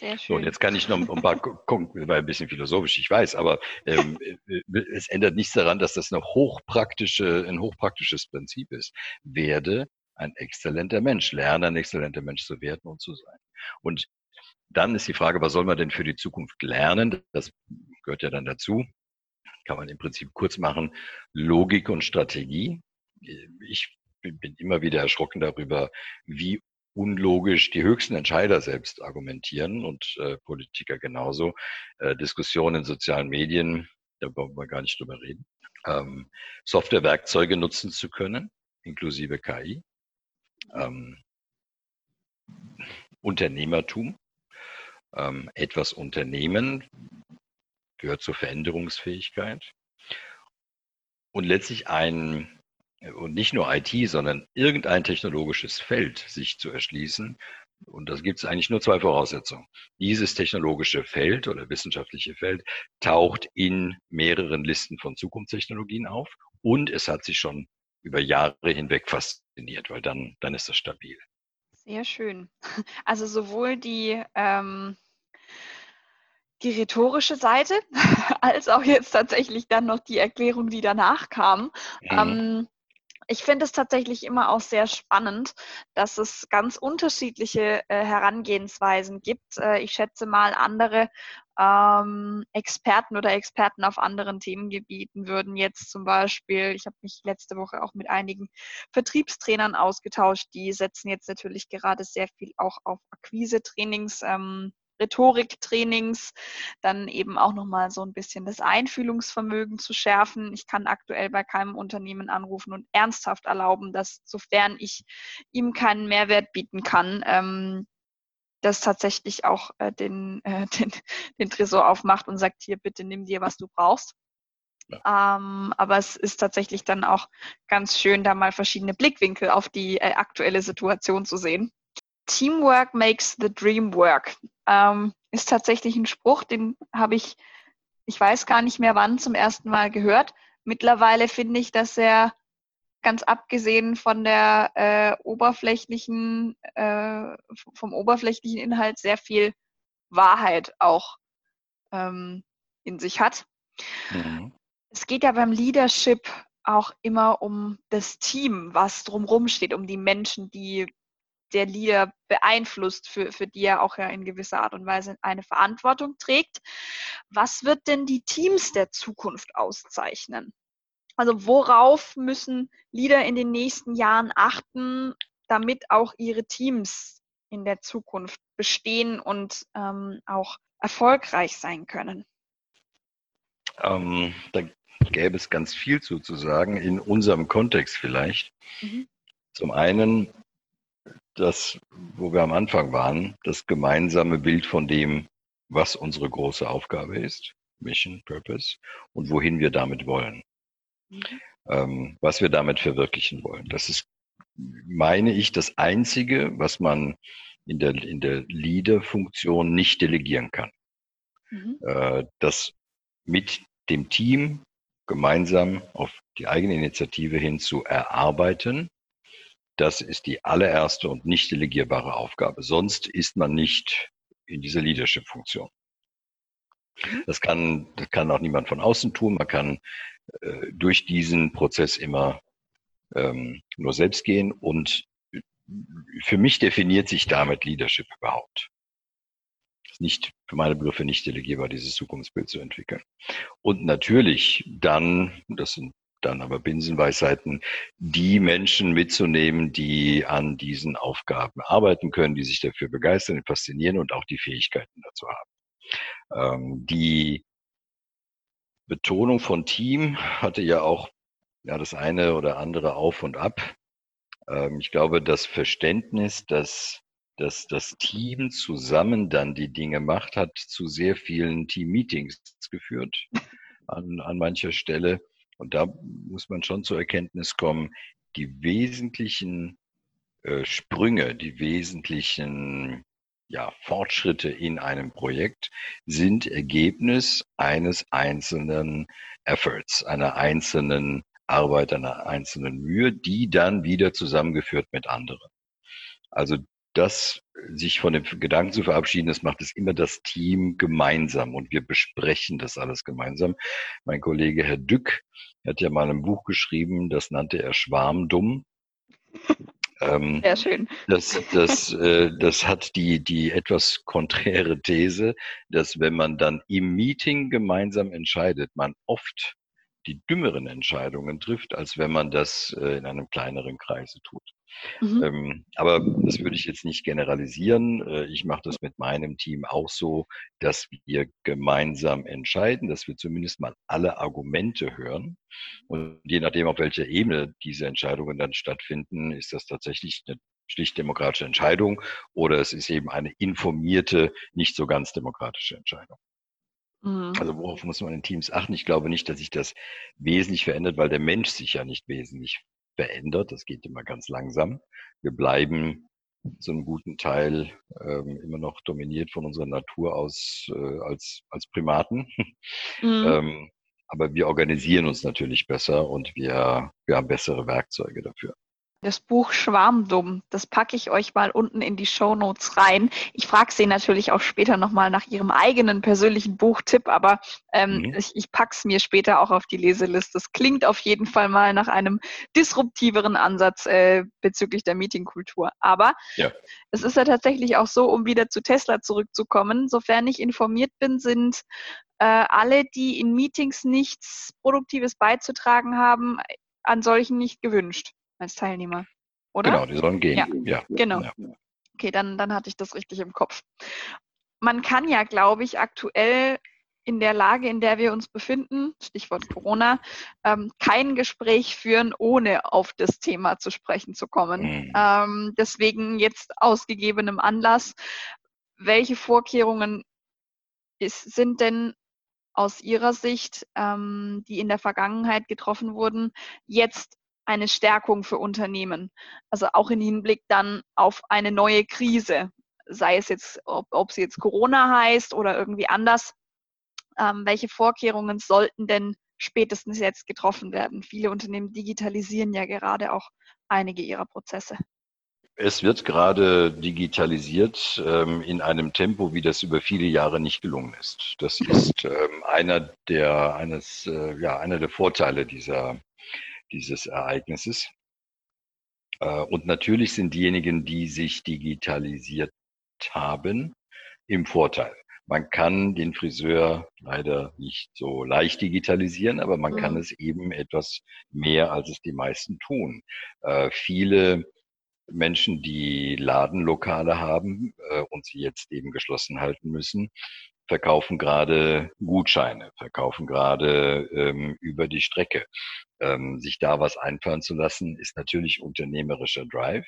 Sehr schön. So, und jetzt kann ich noch ein paar gucken, war ein bisschen philosophisch, ich weiß, aber ähm, äh, es ändert nichts daran, dass das eine hochpraktische, ein hochpraktisches Prinzip ist. Werde ein exzellenter Mensch, lerne ein exzellenter Mensch zu werden und zu sein. Und dann ist die Frage, was soll man denn für die Zukunft lernen? Das gehört ja dann dazu. Kann man im Prinzip kurz machen. Logik und Strategie. Ich bin immer wieder erschrocken darüber, wie unlogisch die höchsten Entscheider selbst argumentieren und äh, Politiker genauso. Äh, Diskussionen in sozialen Medien, da wollen wir gar nicht drüber reden. Ähm, Softwarewerkzeuge nutzen zu können, inklusive KI. Ähm, Unternehmertum, ähm, etwas unternehmen, gehört zur Veränderungsfähigkeit. Und letztlich ein und nicht nur IT, sondern irgendein technologisches Feld sich zu erschließen. Und das gibt es eigentlich nur zwei Voraussetzungen. Dieses technologische Feld oder wissenschaftliche Feld taucht in mehreren Listen von Zukunftstechnologien auf und es hat sich schon über Jahre hinweg fasziniert, weil dann, dann ist das stabil. Sehr schön. Also sowohl die, ähm, die rhetorische Seite als auch jetzt tatsächlich dann noch die Erklärung, die danach kam. Mhm. Ähm, ich finde es tatsächlich immer auch sehr spannend, dass es ganz unterschiedliche äh, Herangehensweisen gibt. Äh, ich schätze mal, andere ähm, Experten oder Experten auf anderen Themengebieten würden jetzt zum Beispiel, ich habe mich letzte Woche auch mit einigen Vertriebstrainern ausgetauscht, die setzen jetzt natürlich gerade sehr viel auch auf Akquise-Trainings. Ähm, Rhetoriktrainings, dann eben auch nochmal so ein bisschen das Einfühlungsvermögen zu schärfen. Ich kann aktuell bei keinem Unternehmen anrufen und ernsthaft erlauben, dass sofern ich ihm keinen Mehrwert bieten kann, ähm, das tatsächlich auch äh, den, äh, den, den Tresor aufmacht und sagt, hier bitte nimm dir, was du brauchst. Ja. Ähm, aber es ist tatsächlich dann auch ganz schön, da mal verschiedene Blickwinkel auf die äh, aktuelle Situation zu sehen. Teamwork makes the dream work. Ähm, ist tatsächlich ein Spruch, den habe ich, ich weiß gar nicht mehr wann, zum ersten Mal gehört. Mittlerweile finde ich, dass er ganz abgesehen von der äh, oberflächlichen, äh, vom oberflächlichen Inhalt sehr viel Wahrheit auch ähm, in sich hat. Mhm. Es geht ja beim Leadership auch immer um das Team, was drumherum steht, um die Menschen, die der Leader beeinflusst, für, für die er auch ja in gewisser Art und Weise eine Verantwortung trägt. Was wird denn die Teams der Zukunft auszeichnen? Also worauf müssen Leader in den nächsten Jahren achten, damit auch ihre Teams in der Zukunft bestehen und ähm, auch erfolgreich sein können? Ähm, da gäbe es ganz viel zu, zu sagen, in unserem Kontext vielleicht. Mhm. Zum einen das, wo wir am Anfang waren, das gemeinsame Bild von dem, was unsere große Aufgabe ist, Mission, Purpose, und wohin wir damit wollen. Mhm. Ähm, was wir damit verwirklichen wollen. Das ist, meine ich, das Einzige, was man in der, in der Leader-Funktion nicht delegieren kann. Mhm. Äh, das mit dem Team gemeinsam auf die eigene Initiative hin zu erarbeiten das ist die allererste und nicht delegierbare Aufgabe. Sonst ist man nicht in dieser Leadership-Funktion. Mhm. Das kann, das kann auch niemand von außen tun. Man kann äh, durch diesen Prozess immer ähm, nur selbst gehen. Und für mich definiert sich damit Leadership überhaupt. Ist nicht für meine Begriffe nicht delegierbar, dieses Zukunftsbild zu entwickeln. Und natürlich dann, das sind dann aber Binsenweisheiten, die Menschen mitzunehmen, die an diesen Aufgaben arbeiten können, die sich dafür begeistern, faszinieren und auch die Fähigkeiten dazu haben. Ähm, die Betonung von Team hatte ja auch ja, das eine oder andere auf und ab. Ähm, ich glaube, das Verständnis, dass, dass das Team zusammen dann die Dinge macht, hat zu sehr vielen Team-Meetings geführt an, an mancher Stelle. Und da muss man schon zur Erkenntnis kommen, die wesentlichen äh, Sprünge, die wesentlichen ja, Fortschritte in einem Projekt sind Ergebnis eines einzelnen Efforts, einer einzelnen Arbeit, einer einzelnen Mühe, die dann wieder zusammengeführt mit anderen. Also das sich von dem Gedanken zu verabschieden, das macht es immer das Team gemeinsam und wir besprechen das alles gemeinsam. Mein Kollege Herr Dück hat ja mal ein Buch geschrieben, das nannte er Schwarmdumm. Ähm, Sehr schön. Das, das, äh, das hat die, die etwas konträre These, dass wenn man dann im Meeting gemeinsam entscheidet, man oft die dümmeren Entscheidungen trifft, als wenn man das äh, in einem kleineren Kreise tut. Mhm. Ähm, aber das würde ich jetzt nicht generalisieren. Äh, ich mache das mit meinem Team auch so, dass wir gemeinsam entscheiden, dass wir zumindest mal alle Argumente hören. Und je nachdem, auf welcher Ebene diese Entscheidungen dann stattfinden, ist das tatsächlich eine schlicht demokratische Entscheidung oder es ist eben eine informierte, nicht so ganz demokratische Entscheidung. Mhm. Also worauf muss man in Teams achten? Ich glaube nicht, dass sich das wesentlich verändert, weil der Mensch sich ja nicht wesentlich verändert. Das geht immer ganz langsam. Wir bleiben zu einem guten Teil ähm, immer noch dominiert von unserer Natur aus äh, als, als Primaten. Mhm. ähm, aber wir organisieren uns natürlich besser und wir, wir haben bessere Werkzeuge dafür. Das Buch Schwarmdumm, das packe ich euch mal unten in die Show Notes rein. Ich frage Sie natürlich auch später nochmal nach Ihrem eigenen persönlichen Buchtipp, aber ähm, mhm. ich, ich packe es mir später auch auf die Leseliste. Das klingt auf jeden Fall mal nach einem disruptiveren Ansatz äh, bezüglich der Meetingkultur. Aber ja. es ist ja tatsächlich auch so, um wieder zu Tesla zurückzukommen, sofern ich informiert bin, sind äh, alle, die in Meetings nichts Produktives beizutragen haben, an solchen nicht gewünscht als Teilnehmer, oder? Genau, die sollen gehen. Ja, ja. genau. Ja. Okay, dann, dann hatte ich das richtig im Kopf. Man kann ja, glaube ich, aktuell in der Lage, in der wir uns befinden, Stichwort Corona, ähm, kein Gespräch führen, ohne auf das Thema zu sprechen zu kommen. Mhm. Ähm, deswegen jetzt ausgegebenem Anlass, welche Vorkehrungen ist, sind denn aus Ihrer Sicht, ähm, die in der Vergangenheit getroffen wurden, jetzt eine Stärkung für Unternehmen. Also auch im Hinblick dann auf eine neue Krise, sei es jetzt, ob, ob sie jetzt Corona heißt oder irgendwie anders. Ähm, welche Vorkehrungen sollten denn spätestens jetzt getroffen werden? Viele Unternehmen digitalisieren ja gerade auch einige ihrer Prozesse. Es wird gerade digitalisiert ähm, in einem Tempo, wie das über viele Jahre nicht gelungen ist. Das ist ähm, einer der eines äh, ja einer der Vorteile dieser dieses Ereignisses. Äh, und natürlich sind diejenigen, die sich digitalisiert haben, im Vorteil. Man kann den Friseur leider nicht so leicht digitalisieren, aber man mhm. kann es eben etwas mehr, als es die meisten tun. Äh, viele Menschen, die Ladenlokale haben äh, und sie jetzt eben geschlossen halten müssen, verkaufen gerade Gutscheine, verkaufen gerade ähm, über die Strecke. Ähm, sich da was einfallen zu lassen, ist natürlich unternehmerischer Drive.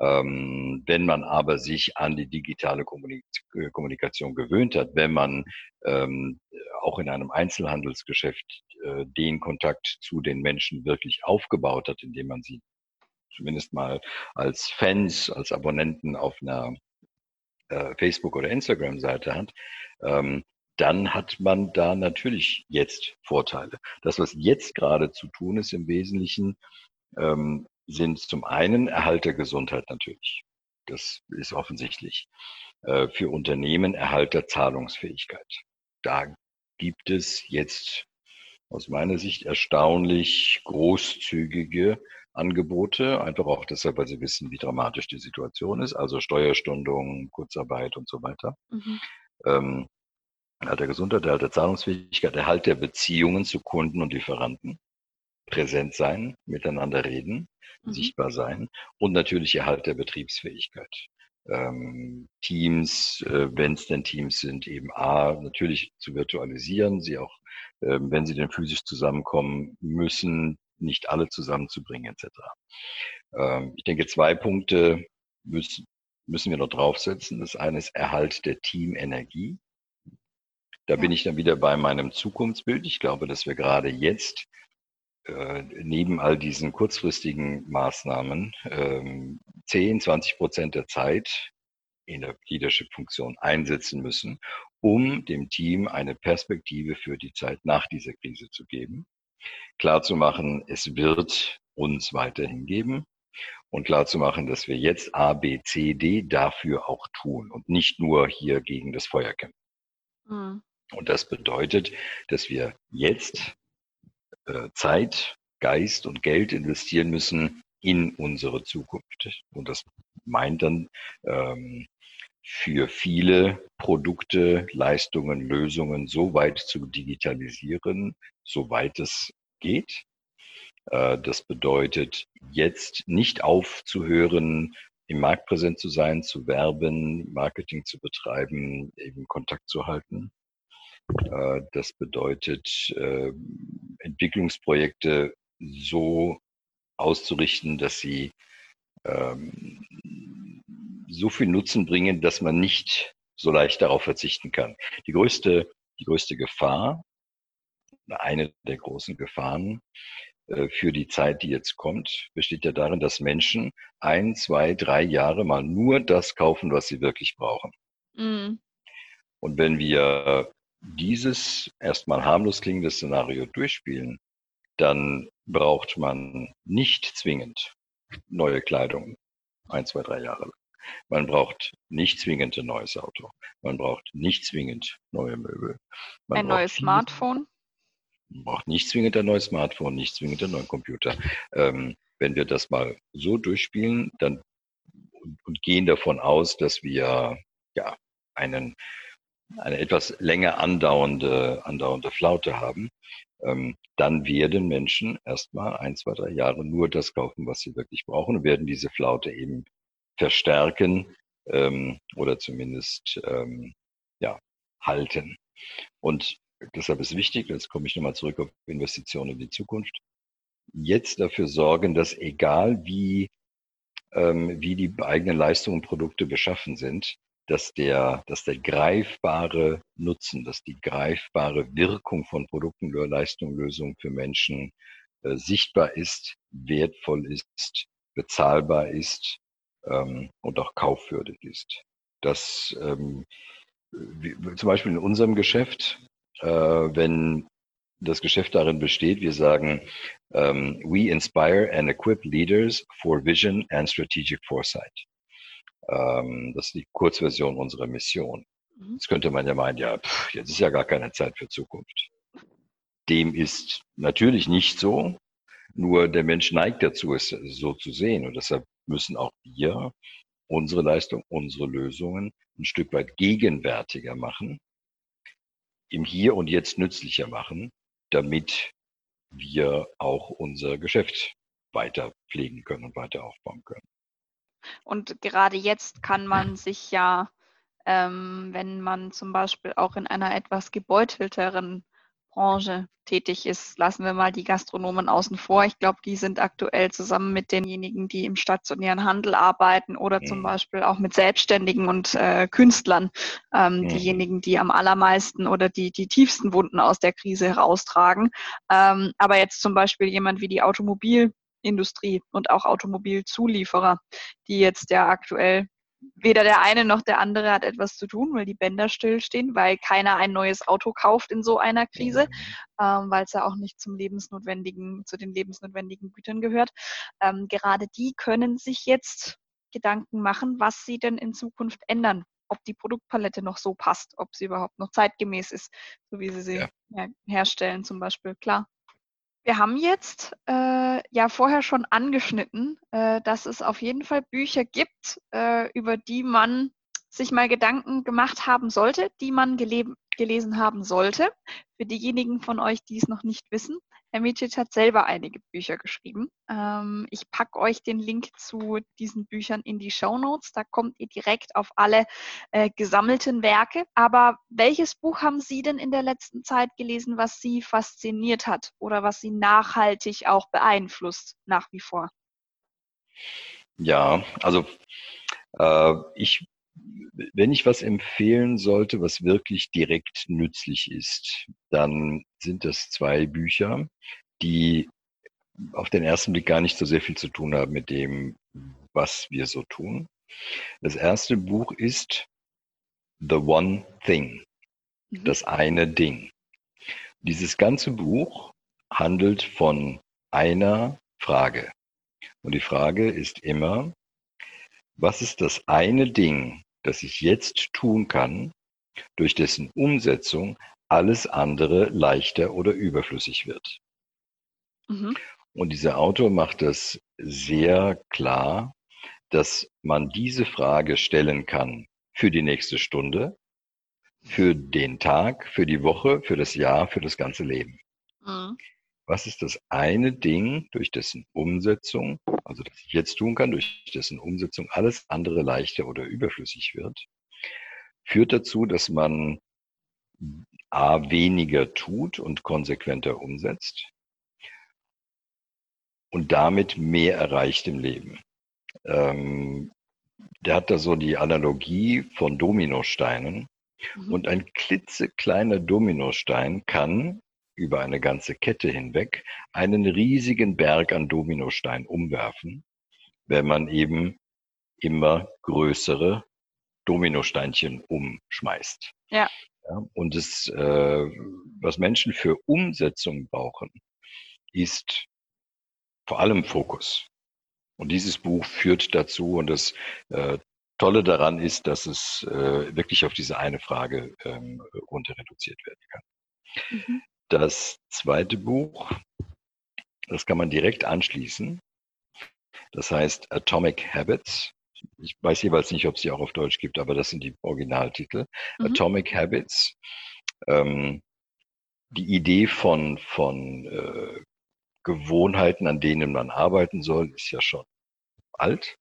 Ähm, wenn man aber sich an die digitale Kommunik äh, Kommunikation gewöhnt hat, wenn man ähm, auch in einem Einzelhandelsgeschäft äh, den Kontakt zu den Menschen wirklich aufgebaut hat, indem man sie zumindest mal als Fans, als Abonnenten auf einer äh, Facebook- oder Instagram-Seite hat, ähm, dann hat man da natürlich jetzt Vorteile. Das, was jetzt gerade zu tun ist im Wesentlichen, ähm, sind zum einen Erhalt der Gesundheit natürlich. Das ist offensichtlich. Äh, für Unternehmen Erhalt der Zahlungsfähigkeit. Da gibt es jetzt aus meiner Sicht erstaunlich großzügige Angebote, einfach auch deshalb, weil sie wissen, wie dramatisch die Situation ist, also Steuerstundung, Kurzarbeit und so weiter. Mhm. Ähm, Erhalt der Gesundheit, Erhalt der Zahlungsfähigkeit, Erhalt der Beziehungen zu Kunden und Lieferanten, präsent sein, miteinander reden, mhm. sichtbar sein und natürlich Erhalt der Betriebsfähigkeit. Ähm, Teams, äh, wenn es denn Teams sind, eben A, natürlich zu virtualisieren, sie auch, äh, wenn sie denn physisch zusammenkommen müssen, nicht alle zusammenzubringen etc. Ähm, ich denke, zwei Punkte müssen, müssen wir noch draufsetzen. Das eine ist Erhalt der Teamenergie. Da ja. bin ich dann wieder bei meinem Zukunftsbild. Ich glaube, dass wir gerade jetzt äh, neben all diesen kurzfristigen Maßnahmen ähm, 10, 20 Prozent der Zeit in der Leadership-Funktion einsetzen müssen, um dem Team eine Perspektive für die Zeit nach dieser Krise zu geben klar zu machen, es wird uns weiterhin geben und klar zu machen, dass wir jetzt A, B, C, D dafür auch tun und nicht nur hier gegen das Feuer kämpfen. Mhm. Und das bedeutet, dass wir jetzt äh, Zeit, Geist und Geld investieren müssen in unsere Zukunft. Und das meint dann ähm, für viele Produkte, Leistungen, Lösungen so weit zu digitalisieren, soweit es geht. Äh, das bedeutet, jetzt nicht aufzuhören, im Markt präsent zu sein, zu werben, Marketing zu betreiben, eben Kontakt zu halten. Äh, das bedeutet, äh, Entwicklungsprojekte so auszurichten, dass sie ähm, so viel Nutzen bringen, dass man nicht so leicht darauf verzichten kann. Die größte, die größte Gefahr eine der großen Gefahren äh, für die Zeit, die jetzt kommt, besteht ja darin, dass Menschen ein, zwei, drei Jahre mal nur das kaufen, was sie wirklich brauchen. Mhm. Und wenn wir dieses erstmal harmlos klingende Szenario durchspielen, dann braucht man nicht zwingend neue Kleidung ein, zwei, drei Jahre lang. Man braucht nicht zwingend ein neues Auto. Man braucht nicht zwingend neue Möbel. Man ein neues Smartphone? Man braucht nicht zwingend ein neues Smartphone, nicht zwingend einen neuen Computer. Ähm, wenn wir das mal so durchspielen, dann und, und gehen davon aus, dass wir ja einen eine etwas länger andauernde, andauernde Flaute haben, ähm, dann werden Menschen erstmal ein, zwei, drei Jahre nur das kaufen, was sie wirklich brauchen und werden diese Flaute eben verstärken ähm, oder zumindest ähm, ja, halten. Und deshalb ist wichtig, jetzt komme ich nochmal zurück auf Investitionen in die Zukunft, jetzt dafür sorgen, dass egal wie, ähm, wie die eigenen Leistungen und Produkte beschaffen sind, dass der, dass der greifbare Nutzen, dass die greifbare Wirkung von Produkten, Leistungen, Lösungen für Menschen äh, sichtbar ist, wertvoll ist, bezahlbar ist ähm, und auch kaufwürdig ist. Das ähm, wie, zum Beispiel in unserem Geschäft, äh, wenn das Geschäft darin besteht, wir sagen, ähm, we inspire and equip leaders for vision and strategic foresight. Ähm, das ist die Kurzversion unserer Mission. Mhm. Jetzt könnte man ja meinen, ja, pff, jetzt ist ja gar keine Zeit für Zukunft. Dem ist natürlich nicht so, nur der Mensch neigt dazu, es so zu sehen. Und deshalb müssen auch wir unsere Leistung, unsere Lösungen ein Stück weit gegenwärtiger machen, im Hier und Jetzt nützlicher machen, damit wir auch unser Geschäft weiter pflegen können und weiter aufbauen können. Und gerade jetzt kann man sich ja, ähm, wenn man zum Beispiel auch in einer etwas gebeutelteren Branche tätig ist, lassen wir mal die Gastronomen außen vor. Ich glaube, die sind aktuell zusammen mit denjenigen, die im stationären Handel arbeiten oder mhm. zum Beispiel auch mit Selbstständigen und äh, Künstlern, ähm, mhm. diejenigen, die am allermeisten oder die die tiefsten Wunden aus der Krise heraustragen. Ähm, aber jetzt zum Beispiel jemand wie die Automobil Industrie und auch Automobilzulieferer, die jetzt ja aktuell weder der eine noch der andere hat etwas zu tun, weil die Bänder stillstehen, weil keiner ein neues Auto kauft in so einer Krise, ähm, weil es ja auch nicht zum lebensnotwendigen, zu den lebensnotwendigen Gütern gehört. Ähm, gerade die können sich jetzt Gedanken machen, was sie denn in Zukunft ändern, ob die Produktpalette noch so passt, ob sie überhaupt noch zeitgemäß ist, so wie sie sie ja. herstellen zum Beispiel. Klar. Wir haben jetzt äh, ja vorher schon angeschnitten, äh, dass es auf jeden Fall Bücher gibt, äh, über die man sich mal Gedanken gemacht haben sollte, die man gelesen haben sollte. Für diejenigen von euch, die es noch nicht wissen, Herr Micic hat selber einige Bücher geschrieben. Ähm, ich packe euch den Link zu diesen Büchern in die Show Notes. Da kommt ihr direkt auf alle äh, gesammelten Werke. Aber welches Buch haben Sie denn in der letzten Zeit gelesen, was Sie fasziniert hat oder was Sie nachhaltig auch beeinflusst nach wie vor? Ja, also äh, ich wenn ich was empfehlen sollte, was wirklich direkt nützlich ist, dann sind das zwei Bücher, die auf den ersten Blick gar nicht so sehr viel zu tun haben mit dem, was wir so tun. Das erste Buch ist The One Thing, mhm. das eine Ding. Dieses ganze Buch handelt von einer Frage. Und die Frage ist immer, was ist das eine Ding, das ich jetzt tun kann, durch dessen Umsetzung alles andere leichter oder überflüssig wird. Mhm. Und dieser Autor macht das sehr klar, dass man diese Frage stellen kann für die nächste Stunde, für den Tag, für die Woche, für das Jahr, für das ganze Leben. Mhm. Was ist das eine Ding, durch dessen Umsetzung, also das ich jetzt tun kann, durch dessen Umsetzung alles andere leichter oder überflüssig wird, führt dazu, dass man A weniger tut und konsequenter umsetzt und damit mehr erreicht im Leben. Ähm, der hat da so die Analogie von Dominosteinen. Mhm. Und ein klitzekleiner Dominostein kann über eine ganze Kette hinweg einen riesigen Berg an Dominosteinen umwerfen, wenn man eben immer größere Dominosteinchen umschmeißt. Ja. ja und das, äh, was Menschen für Umsetzung brauchen, ist vor allem Fokus. Und dieses Buch führt dazu und das äh, Tolle daran ist, dass es äh, wirklich auf diese eine Frage ähm, runter reduziert werden kann. Mhm. Das zweite Buch, das kann man direkt anschließen. Das heißt Atomic Habits. Ich weiß jeweils nicht, ob es sie auch auf Deutsch gibt, aber das sind die Originaltitel. Mhm. Atomic Habits. Ähm, die Idee von, von äh, Gewohnheiten, an denen man arbeiten soll, ist ja schon alt.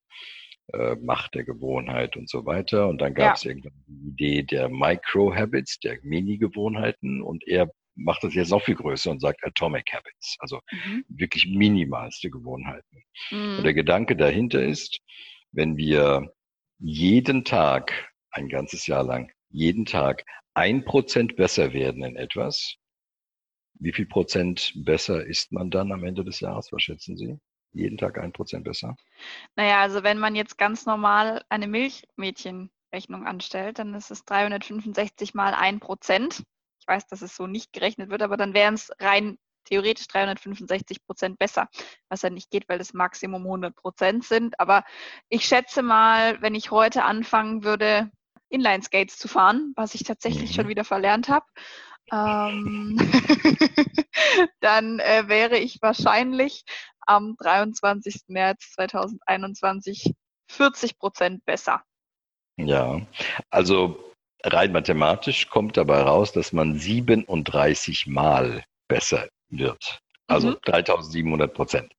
Äh, Macht der Gewohnheit und so weiter. Und dann gab es irgendwann die Idee der Micro-Habits, der Mini-Gewohnheiten. Und er macht das jetzt noch viel größer und sagt Atomic Habits, also mhm. wirklich minimalste Gewohnheiten. Mhm. Und der Gedanke dahinter ist, wenn wir jeden Tag, ein ganzes Jahr lang, jeden Tag ein Prozent besser werden in etwas, wie viel Prozent besser ist man dann am Ende des Jahres? Was schätzen Sie? Jeden Tag ein Prozent besser? Naja, also wenn man jetzt ganz normal eine Milchmädchenrechnung anstellt, dann ist es 365 mal ein Prozent. Ich weiß, dass es so nicht gerechnet wird, aber dann wären es rein theoretisch 365 Prozent besser, was ja nicht geht, weil das Maximum 100 Prozent sind. Aber ich schätze mal, wenn ich heute anfangen würde, Inline-Skates zu fahren, was ich tatsächlich mhm. schon wieder verlernt habe, ähm, dann äh, wäre ich wahrscheinlich am 23. März 2021 40 Prozent besser. Ja, also rein mathematisch kommt dabei raus, dass man 37 Mal besser wird. Also mhm. 3700 Prozent.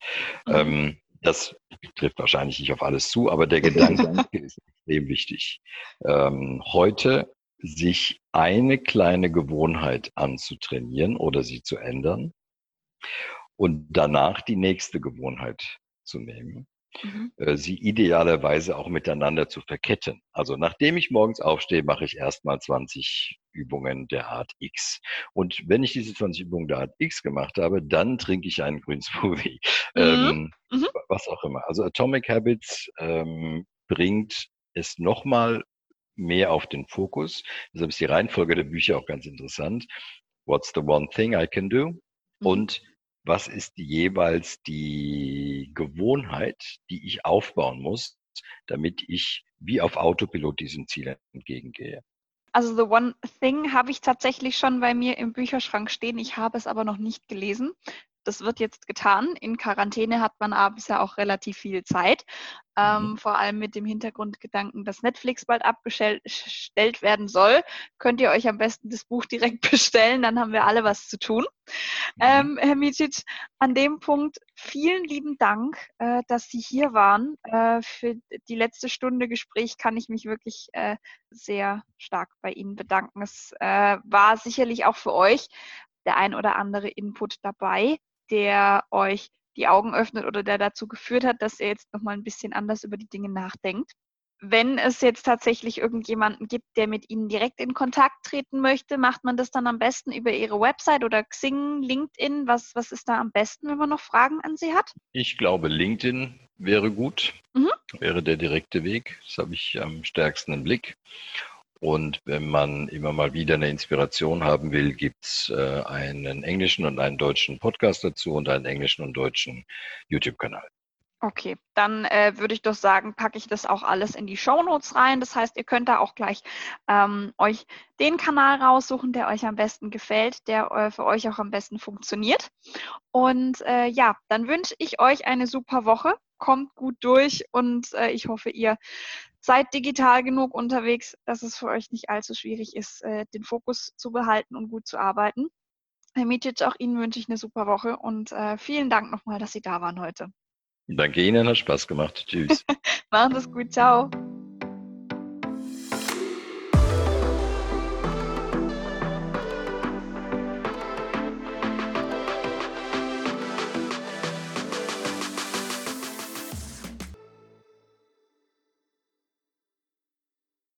Mhm. Ähm, das trifft wahrscheinlich nicht auf alles zu, aber der Gedanke ist extrem wichtig. Ähm, heute sich eine kleine Gewohnheit anzutrainieren oder sie zu ändern und danach die nächste Gewohnheit zu nehmen. Mhm. Äh, sie idealerweise auch miteinander zu verketten. Also nachdem ich morgens aufstehe, mache ich erstmal 20 Übungen der Art X. Und wenn ich diese 20 Übungen der Art X gemacht habe, dann trinke ich einen grünen Smoothie. Mhm. Ähm, mhm. Was auch immer. Also Atomic Habits ähm, bringt es nochmal mehr auf den Fokus. Deshalb ist die Reihenfolge der Bücher auch ganz interessant. What's the one thing I can do? Mhm. Und was ist jeweils die Gewohnheit, die ich aufbauen muss, damit ich wie auf Autopilot diesem Ziel entgegengehe. Also The One Thing habe ich tatsächlich schon bei mir im Bücherschrank stehen. Ich habe es aber noch nicht gelesen. Das wird jetzt getan. In Quarantäne hat man abends ja auch relativ viel Zeit. Ähm, mhm. Vor allem mit dem Hintergrundgedanken, dass Netflix bald abgestellt werden soll, könnt ihr euch am besten das Buch direkt bestellen. Dann haben wir alle was zu tun. Mhm. Ähm, Herr Micic, an dem Punkt vielen lieben Dank, äh, dass Sie hier waren. Äh, für die letzte Stunde Gespräch kann ich mich wirklich äh, sehr stark bei Ihnen bedanken. Es äh, war sicherlich auch für euch der ein oder andere Input dabei der euch die Augen öffnet oder der dazu geführt hat, dass ihr jetzt nochmal ein bisschen anders über die Dinge nachdenkt. Wenn es jetzt tatsächlich irgendjemanden gibt, der mit Ihnen direkt in Kontakt treten möchte, macht man das dann am besten über Ihre Website oder Xing, LinkedIn? Was, was ist da am besten, wenn man noch Fragen an Sie hat? Ich glaube, LinkedIn wäre gut, mhm. wäre der direkte Weg. Das habe ich am stärksten im Blick. Und wenn man immer mal wieder eine Inspiration haben will, gibt's äh, einen englischen und einen deutschen Podcast dazu und einen englischen und deutschen YouTube-Kanal. Okay, dann äh, würde ich doch sagen, packe ich das auch alles in die Show Notes rein. Das heißt, ihr könnt da auch gleich ähm, euch den Kanal raussuchen, der euch am besten gefällt, der äh, für euch auch am besten funktioniert. Und äh, ja, dann wünsche ich euch eine super Woche. Kommt gut durch und äh, ich hoffe, ihr seid digital genug unterwegs, dass es für euch nicht allzu schwierig ist, äh, den Fokus zu behalten und gut zu arbeiten. Herr Micic, auch Ihnen wünsche ich eine super Woche und äh, vielen Dank nochmal, dass Sie da waren heute. Danke Ihnen, hat Spaß gemacht. Tschüss. Machen Sie es gut, ciao.